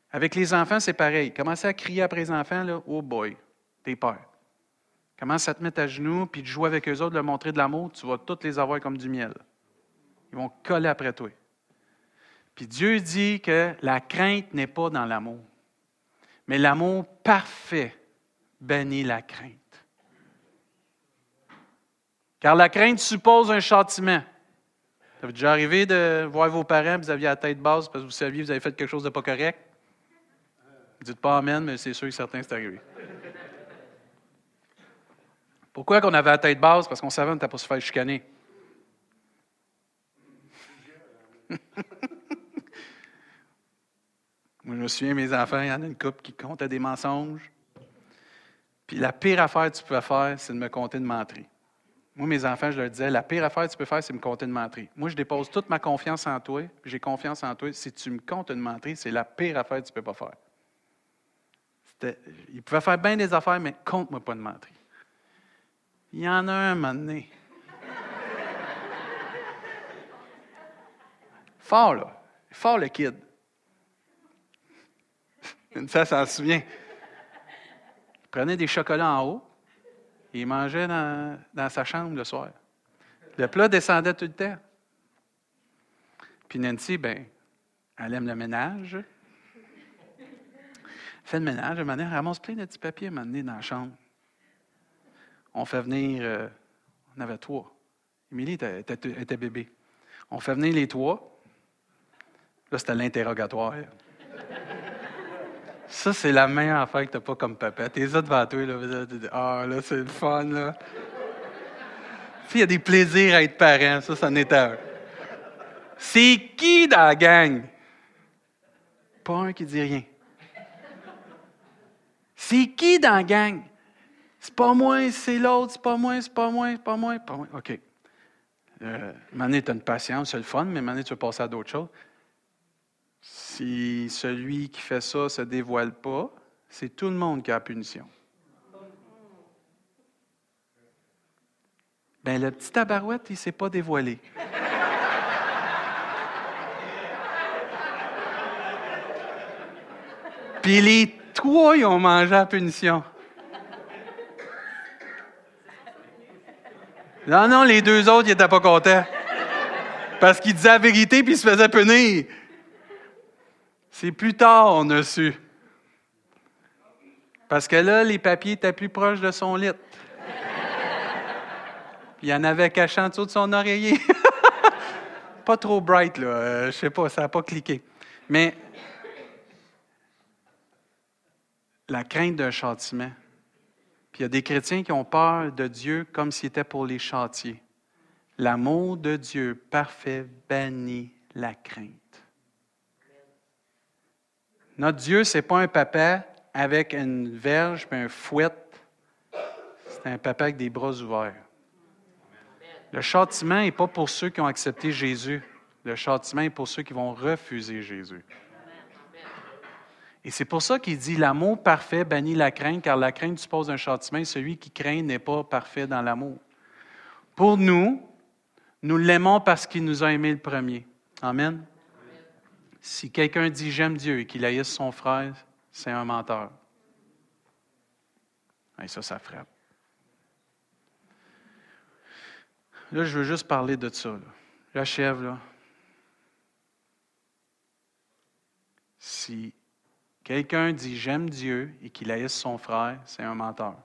Avec les enfants, c'est pareil. Commencer à crier après les enfants, là, oh boy, t'es peur. Commence à te mettre à genoux, puis de jouer avec eux autres, de leur montrer de l'amour, tu vas tous les avoir comme du miel. Ils vont coller après toi. Puis Dieu dit que la crainte n'est pas dans l'amour. Mais l'amour parfait bannit la crainte. Car la crainte suppose un châtiment. Ça vous déjà arrivé de voir vos parents, vous aviez la tête basse parce que vous saviez que vous avez fait quelque chose de pas correct? Dites pas Amen, mais c'est sûr que certains c'est arrivé. Pourquoi qu'on avait la tête basse? Parce qu'on savait qu'on n'était pas se faire chicaner. Moi, je me souviens, mes enfants, il y en a une couple qui comptent des mensonges. Puis la pire affaire que tu peux faire, c'est de me compter de mentir. Moi, mes enfants, je leur disais, la pire affaire que tu peux faire, c'est me compter de mentir. Moi, je dépose toute ma confiance en toi, j'ai confiance en toi. Si tu me comptes de mentir, c'est la pire affaire que tu ne peux pas faire. Il pouvait faire bien des affaires, mais compte-moi pas de mentir. Il y en a un, un donné. Fort, là. Fort, le kid. Ça, s'en souvient. Il prenait des chocolats en haut il mangeait dans, sa chambre le soir. Le plat descendait tout le temps. Puis Nancy, ben, elle aime le ménage. Fait le ménage, elle elle ramasse plein de petits papiers à dans la chambre. On fait venir, euh, on avait trois. Émilie était, bébé. On fait venir les trois. Là, c'était l'interrogatoire. Ça, c'est la meilleure affaire que tu n'as pas comme papa. T'es là devant toi, là. Ah, là, c'est le fun, là. il y a des plaisirs à être parent, ça, ça est un. C'est qui dans la gang? Pas un qui dit rien. C'est qui dans la gang? C'est pas moi, c'est l'autre, c'est pas moi, c'est pas moi, c'est pas moi, c'est pas moi. OK. Euh, maintenant, tu as une patience, c'est le fun, mais maintenant, tu veux passer à d'autres choses. Si celui qui fait ça ne se dévoile pas, c'est tout le monde qui a la punition. Bien, le petit tabarouette, il ne s'est pas dévoilé. Puis les trois, ils ont mangé la punition. Non, non, les deux autres, ils n'étaient pas contents. Parce qu'ils disaient la vérité puis ils se faisaient punir. C'est plus tard, on a su. Parce que là, les papiers étaient plus proches de son lit. il y en avait caché en dessous de son oreiller. pas trop bright, là. Euh, je sais pas, ça n'a pas cliqué. Mais la crainte d'un châtiment. Puis il y a des chrétiens qui ont peur de Dieu comme s'il était pour les châtier. L'amour de Dieu parfait bannit la crainte. Notre Dieu, ce n'est pas un papa avec une verge et un fouet. C'est un papa avec des bras ouverts. Le châtiment n'est pas pour ceux qui ont accepté Jésus. Le châtiment est pour ceux qui vont refuser Jésus. Et c'est pour ça qu'il dit l'amour parfait bannit la crainte, car la crainte suppose un châtiment. Celui qui craint n'est pas parfait dans l'amour. Pour nous, nous l'aimons parce qu'il nous a aimés le premier. Amen. Si quelqu'un dit j'aime Dieu et qu'il haïsse son frère, c'est un menteur. Et ça, ça frappe. Là, je veux juste parler de ça. J'achève, là. Si quelqu'un dit j'aime Dieu et qu'il haïsse son frère, c'est un menteur.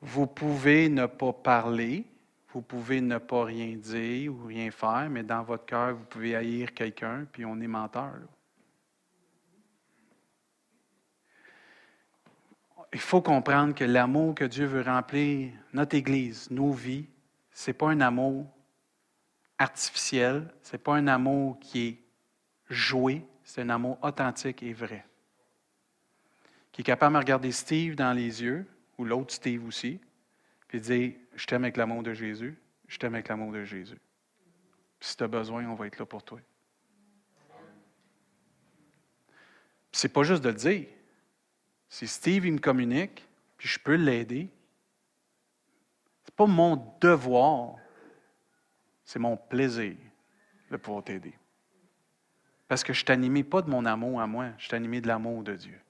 Vous pouvez ne pas parler, vous pouvez ne pas rien dire ou rien faire, mais dans votre cœur, vous pouvez haïr quelqu'un, puis on est menteur. Il faut comprendre que l'amour que Dieu veut remplir notre Église, nos vies, ce n'est pas un amour artificiel, ce n'est pas un amour qui est joué, c'est un amour authentique et vrai. Qui est capable de regarder Steve dans les yeux, ou l'autre Steve aussi, puis dire Je t'aime avec l'amour de Jésus, je t'aime avec l'amour de Jésus. si tu as besoin, on va être là pour toi. C'est pas juste de le dire. Si Steve il me communique, puis je peux l'aider, c'est pas mon devoir, c'est mon plaisir de pouvoir t'aider. Parce que je ne t'animais pas de mon amour à moi, je t'animais de l'amour de Dieu.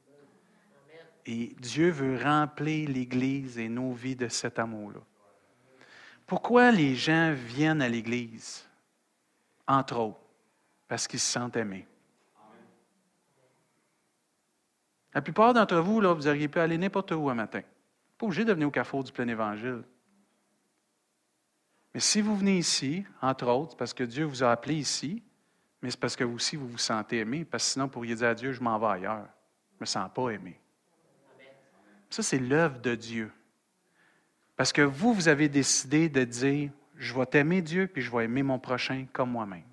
Et Dieu veut remplir l'Église et nos vies de cet amour-là. Pourquoi les gens viennent à l'Église? Entre autres, parce qu'ils se sentent aimés. La plupart d'entre vous, là, vous auriez pu aller n'importe où un matin. Pas obligé de venir au carrefour du plein évangile. Mais si vous venez ici, entre autres, parce que Dieu vous a appelé ici, mais c'est parce que vous aussi vous vous sentez aimé, parce que sinon vous pourriez dire à Dieu, je m'en vais ailleurs. Je ne me sens pas aimé. Ça, c'est l'œuvre de Dieu. Parce que vous, vous avez décidé de dire, je vais t'aimer Dieu, puis je vais aimer mon prochain comme moi-même.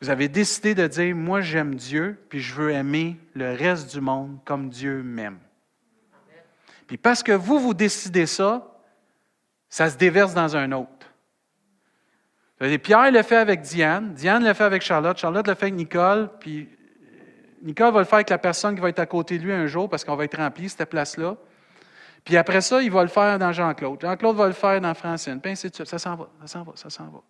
Vous avez décidé de dire, moi j'aime Dieu, puis je veux aimer le reste du monde comme Dieu m'aime. Puis parce que vous, vous décidez ça, ça se déverse dans un autre. Pierre le fait avec Diane, Diane le fait avec Charlotte, Charlotte le fait avec Nicole, puis Nicole va le faire avec la personne qui va être à côté de lui un jour parce qu'on va être rempli, cette place-là. Puis après ça, il va le faire dans Jean-Claude. Jean-Claude va le faire dans Francine. Puis ainsi. Ça s'en va, ça s'en va, ça s'en va.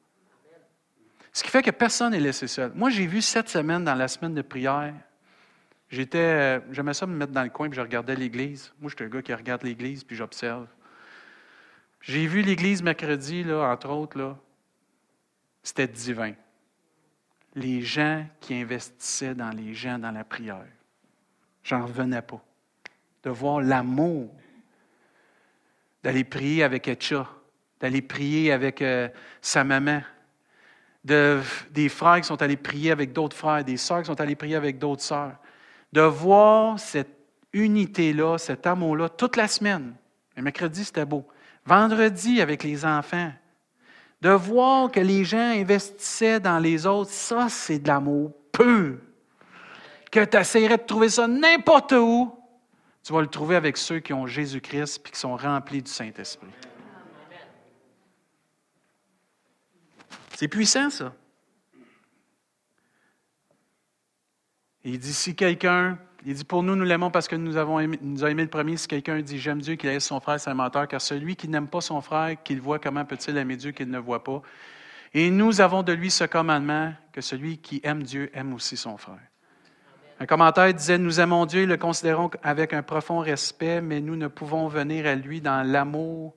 Ce qui fait que personne n'est laissé seul. Moi, j'ai vu cette semaine, dans la semaine de prière, j'étais, euh, j'aimais ça me mettre dans le coin puis je regardais l'Église. Moi, je suis un gars qui regarde l'Église puis j'observe. J'ai vu l'Église mercredi, là, entre autres, là. C'était divin. Les gens qui investissaient dans les gens dans la prière. J'en revenais pas. De voir l'amour d'aller prier avec Etcha, d'aller prier avec euh, sa maman, de, des frères qui sont allés prier avec d'autres frères, des sœurs qui sont allés prier avec d'autres sœurs, de voir cette unité-là, cet amour-là, toute la semaine. Le mercredi, c'était beau. Vendredi, avec les enfants, de voir que les gens investissaient dans les autres, ça, c'est de l'amour pur. Que tu essaierais de trouver ça n'importe où, tu vas le trouver avec ceux qui ont Jésus-Christ et qui sont remplis du Saint-Esprit. C'est puissant, ça. Il dit, si quelqu'un, il dit, pour nous, nous l'aimons parce que nous avons aimé, aimé le premier. Si quelqu'un dit, j'aime Dieu, qu'il laisse son frère, c'est un menteur, car celui qui n'aime pas son frère, qu'il voit, comment peut-il aimer Dieu qu'il ne voit pas? Et nous avons de lui ce commandement, que celui qui aime Dieu aime aussi son frère. Un commentaire disait, nous aimons Dieu et le considérons avec un profond respect, mais nous ne pouvons venir à lui dans l'amour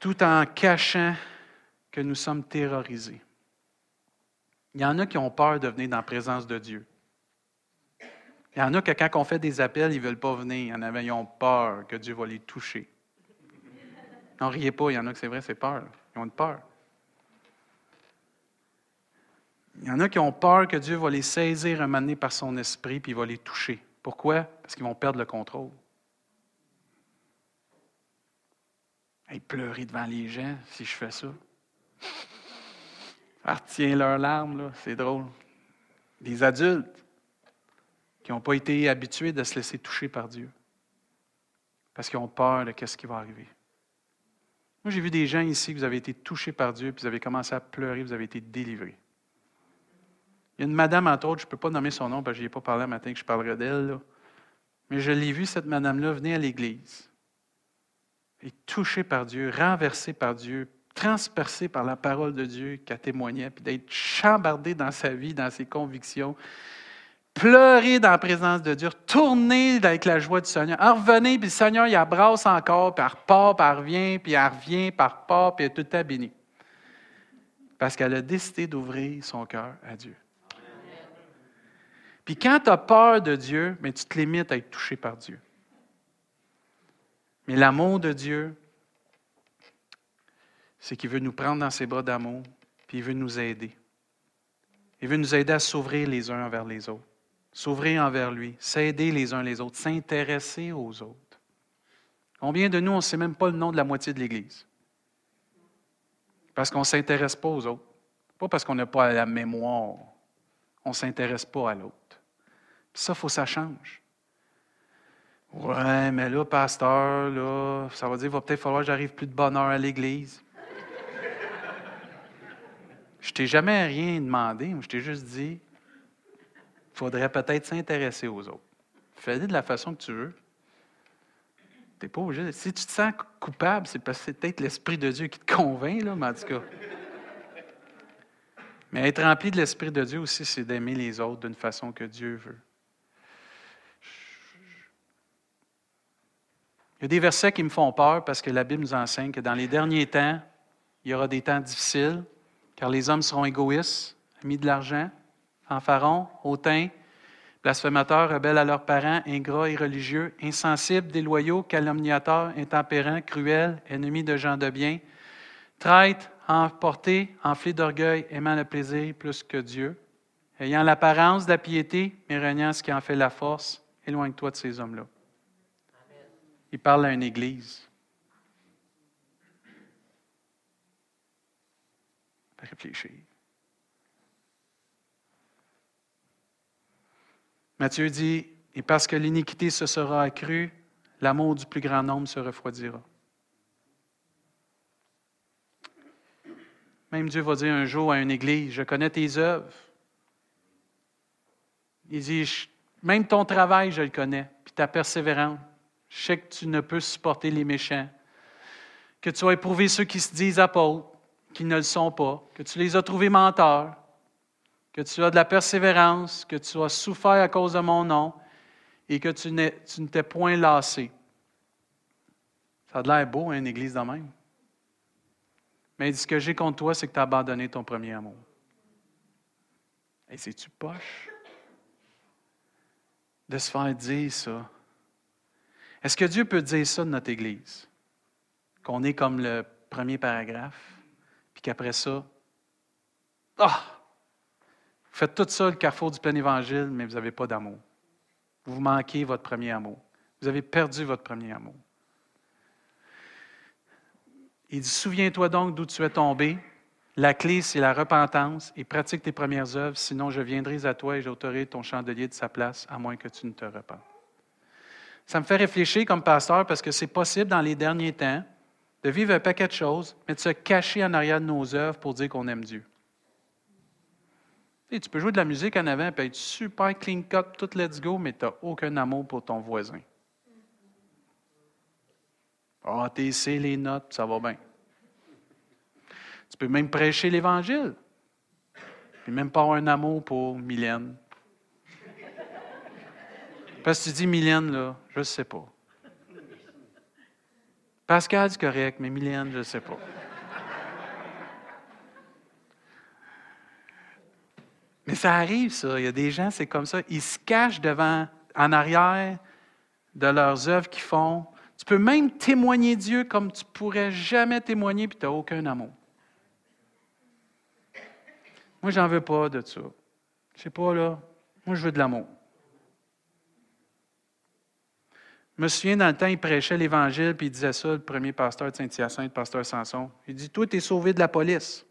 tout en cachant que nous sommes terrorisés. Il y en a qui ont peur de venir dans la présence de Dieu. Il y en a que quand on fait des appels, ils ne veulent pas venir. Il y en a qui ont peur que Dieu va les toucher. Non, riez pas, il y en a que c'est vrai, c'est peur. Ils ont une peur. Il y en a qui ont peur que Dieu va les saisir un moment par son esprit puis il va les toucher. Pourquoi? Parce qu'ils vont perdre le contrôle. Ils pleurer devant les gens si je fais ça. Ah, tiens leurs larmes, là, c'est drôle. Des adultes qui n'ont pas été habitués de se laisser toucher par Dieu. Parce qu'ils ont peur de ce qui va arriver. Moi, j'ai vu des gens ici, vous avez été touchés par Dieu, puis vous avez commencé à pleurer, vous avez été délivrés. Il y a une madame, entre autres, je ne peux pas nommer son nom parce que je n'y ai pas parlé un matin que je parlerai d'elle. Mais je l'ai vue, cette madame-là, venir à l'Église. Et touchée par Dieu, renversée par Dieu, transpercée par la parole de Dieu qui a témoigné, puis d'être chambardée dans sa vie, dans ses convictions, pleurer dans la présence de Dieu, tourner avec la joie du Seigneur, en revenir, puis le Seigneur, il abrasse encore, puis elle repart, puis elle revient, puis elle revient, puis elle repart, puis elle est tout le bénie. Parce qu'elle a décidé d'ouvrir son cœur à Dieu. Puis quand tu as peur de Dieu, mais tu te limites à être touché par Dieu. Mais l'amour de Dieu, c'est qu'il veut nous prendre dans ses bras d'amour, puis il veut nous aider. Il veut nous aider à s'ouvrir les uns envers les autres, s'ouvrir envers lui, s'aider les uns les autres, s'intéresser aux autres. Combien de nous, on ne sait même pas le nom de la moitié de l'Église? Parce qu'on ne s'intéresse pas aux autres. Pas parce qu'on n'a pas la mémoire. On ne s'intéresse pas à l'autre. Ça, il faut que ça change. Ouais, mais là, pasteur, là, ça va dire qu'il va peut-être falloir que j'arrive plus de bonne heure à l'église. je t'ai jamais rien demandé, je t'ai juste dit faudrait peut-être s'intéresser aux autres. Fais-le de la façon que tu veux. Tu pas obligé. Si tu te sens coupable, c'est parce que c'est peut-être l'Esprit de Dieu qui te convainc, là, mais en tout cas. Mais être rempli de l'Esprit de Dieu aussi, c'est d'aimer les autres d'une façon que Dieu veut. Il y a des versets qui me font peur parce que la Bible nous enseigne que dans les derniers temps, il y aura des temps difficiles, car les hommes seront égoïstes, amis de l'argent, fanfarons, hautains, blasphémateurs, rebelles à leurs parents, ingrats et religieux, insensibles, déloyaux, calomniateurs, intempérants, cruels, ennemis de gens de bien, traîtres, emportés, enflés d'orgueil, aimant le plaisir plus que Dieu, ayant l'apparence de la piété, mais reniant ce qui en fait la force. Éloigne-toi de ces hommes-là. Il parle à une église. Réfléchir. Matthieu dit, et parce que l'iniquité se sera accrue, l'amour du plus grand nombre se refroidira. Même Dieu va dire un jour à une église, je connais tes œuvres. Il dit, même ton travail, je le connais, puis ta persévérance. Je sais que tu ne peux supporter les méchants, que tu as éprouvé ceux qui se disent apôtres, qui ne le sont pas, que tu les as trouvés menteurs, que tu as de la persévérance, que tu as souffert à cause de mon nom et que tu, tu ne t'es point lassé. Ça a l'air beau, hein, une église de même. Mais ce que j'ai contre toi, c'est que tu as abandonné ton premier amour. Et c'est-tu poche? De se faire dire ça? Est-ce que Dieu peut dire ça de notre Église? Qu'on est comme le premier paragraphe, puis qu'après ça, ah! Faites tout ça, le carrefour du plein évangile, mais vous n'avez pas d'amour. Vous manquez votre premier amour. Vous avez perdu votre premier amour. Il dit, souviens-toi donc d'où tu es tombé. La clé, c'est la repentance et pratique tes premières œuvres, sinon je viendrai à toi et j'ôterai ton chandelier de sa place, à moins que tu ne te repentes. Ça me fait réfléchir comme pasteur parce que c'est possible dans les derniers temps de vivre un paquet de choses, mais de se cacher en arrière de nos œuvres pour dire qu'on aime Dieu. Tu peux jouer de la musique en avant et être super clean cut, tout let's go, mais tu n'as aucun amour pour ton voisin. Ah, oh, t'es les notes, ça va bien. Tu peux même prêcher l'Évangile. Puis même pas avoir un amour pour Mylène. Parce que tu dis Mylène, là, je ne sais pas. Pascal, c'est correct, mais Mylène, je ne sais pas. Ça arrive, ça. Il y a des gens, c'est comme ça. Ils se cachent devant, en arrière de leurs œuvres qu'ils font. Tu peux même témoigner Dieu comme tu pourrais jamais témoigner, puis tu n'as aucun amour. Moi, j'en veux pas de ça. Je sais pas, là. Moi, je veux de l'amour. Je me souviens, dans le temps, il prêchait l'Évangile, puis il disait ça, le premier pasteur de Saint-Hyacinthe, pasteur Samson. Il dit Toi, tu es sauvé de la police.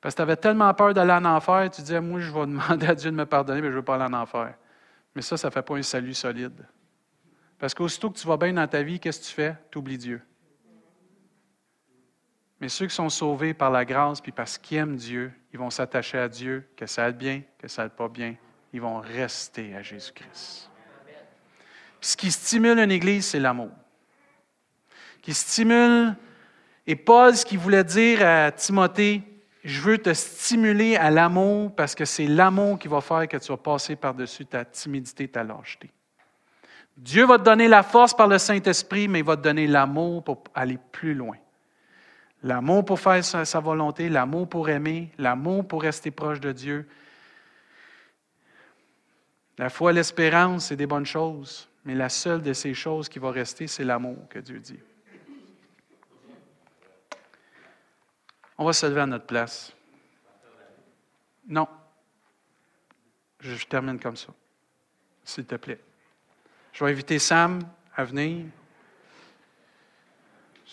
Parce que tu avais tellement peur d'aller en enfer, tu disais Moi, je vais demander à Dieu de me pardonner, mais je ne veux pas aller en enfer. Mais ça, ça ne fait pas un salut solide. Parce qu'aussitôt que tu vas bien dans ta vie, qu'est-ce que tu fais? Tu oublies Dieu. Mais ceux qui sont sauvés par la grâce, puis parce qu'ils aiment Dieu, ils vont s'attacher à Dieu, que ça aille bien, que ça aille pas bien. Ils vont rester à Jésus-Christ. Ce qui stimule une Église, c'est l'amour. Qui stimule, et Paul, ce qu'il voulait dire à Timothée, je veux te stimuler à l'amour parce que c'est l'amour qui va faire que tu vas passer par-dessus ta timidité, ta lâcheté. Dieu va te donner la force par le Saint-Esprit, mais il va te donner l'amour pour aller plus loin. L'amour pour faire sa, volonté, l'amour pour aimer, l'amour pour rester proche de Dieu. La foi, l'espérance, c'est des bonnes choses, mais la seule de ces choses qui va rester, c'est l'amour que Dieu dit. On va se lever à notre place. Non. Je termine comme ça, s'il te plaît. Je vais inviter Sam à venir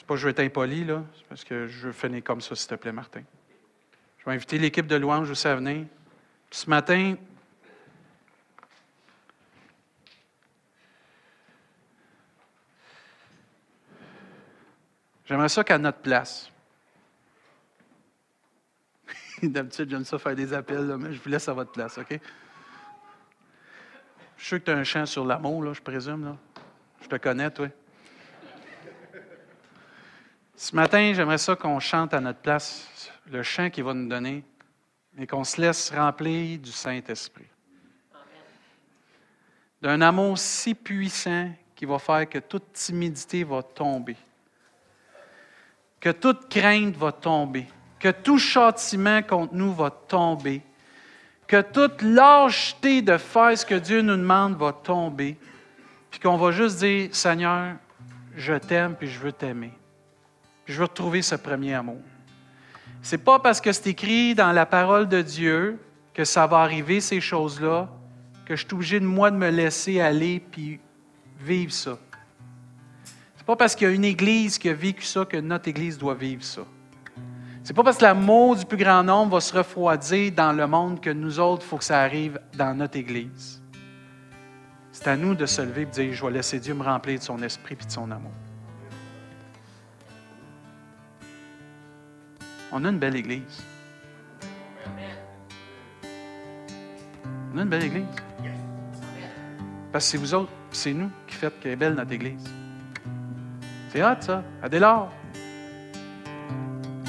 pas que je vais être impoli, là, c'est parce que je veux finir comme ça, s'il te plaît, Martin. Je vais inviter l'équipe de louange aussi à venir. ce matin, j'aimerais ça qu'à notre place, D'habitude, j'aime ça faire des appels, mais je vous laisse à votre place, OK? Je sûr que tu as un chant sur l'amour, là, je présume. Là. Je te connais, toi. Ce matin, j'aimerais ça qu'on chante à notre place le chant qu'il va nous donner et qu'on se laisse remplir du Saint-Esprit. D'un amour si puissant qui va faire que toute timidité va tomber, que toute crainte va tomber, que tout châtiment contre nous va tomber, que toute lâcheté de faire que Dieu nous demande va tomber, puis qu'on va juste dire, Seigneur, je t'aime puis je veux t'aimer je veux retrouver ce premier amour. Ce n'est pas parce que c'est écrit dans la parole de Dieu que ça va arriver, ces choses-là, que je suis obligé de moi de me laisser aller puis vivre ça. C'est pas parce qu'il y a une Église qui a vécu ça que notre Église doit vivre ça. C'est pas parce que l'amour du plus grand nombre va se refroidir dans le monde que nous autres, il faut que ça arrive dans notre Église. C'est à nous de se lever et de dire, je vais laisser Dieu me remplir de son esprit et de son amour. On a une belle Église. On a une belle Église. Parce que c'est vous autres, c'est nous qui faites qu'elle est belle notre Église. C'est hot, ça. Adélard.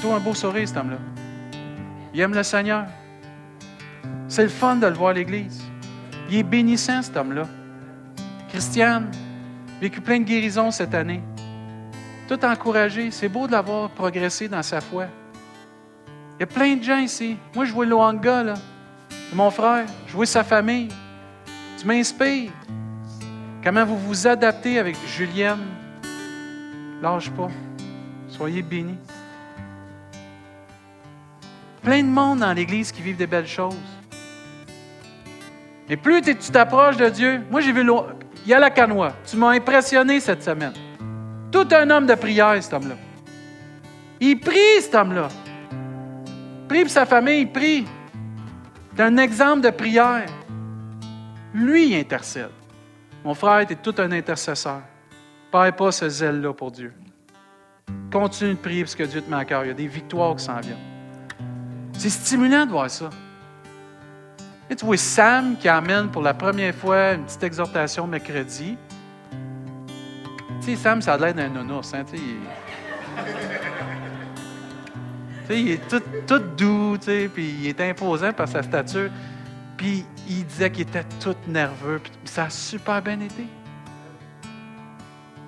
Toi, un beau sourire, cet homme-là. Il aime le Seigneur. C'est le fun de le voir à l'Église. Il est bénissant, cet homme-là. Christiane, vécu plein de guérisons cette année. Tout encouragé. C'est beau de l'avoir progressé dans sa foi. Il y a plein de gens ici. Moi, je vois Luanga, là. Mon frère. Je vois sa famille. Tu m'inspires. Comment vous vous adaptez avec Julienne? Lâche pas. Soyez bénis. Plein de monde dans l'Église qui vivent des belles choses. Et plus tu t'approches de Dieu, moi j'ai vu il y a la canoë. Tu m'as impressionné cette semaine. Tout un homme de prière, cet homme-là. Il prie, cet homme-là. Prie pour sa famille, il prie. C'est un exemple de prière. Lui, il intercède. Mon frère était tout un intercesseur. Perds pas ce zèle-là pour Dieu. Continue de prier parce que Dieu te met à cœur. Il y a des victoires qui s'en viennent. C'est stimulant de voir ça. Et tu vois Sam qui amène pour la première fois une petite exhortation mercredi. Tu sais, Sam, ça a l'air d'un nounours. Hein, tu sais, il... est tout, tout doux, tu sais, puis il est imposant par sa stature. Puis il disait qu'il était tout nerveux. Puis ça a super bien été.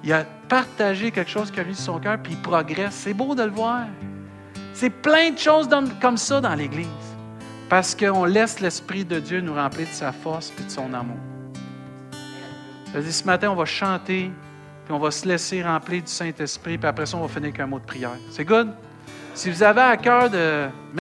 Il a partagé quelque chose qui a lui sur son cœur, puis il progresse. C'est beau de le voir. C'est plein de choses comme ça dans l'Église. Parce qu'on laisse l'Esprit de Dieu nous remplir de sa force et de son amour. Je dis, ce matin, on va chanter, puis on va se laisser remplir du Saint-Esprit, puis après ça, on va finir avec un mot de prière. C'est good? Si vous avez à cœur de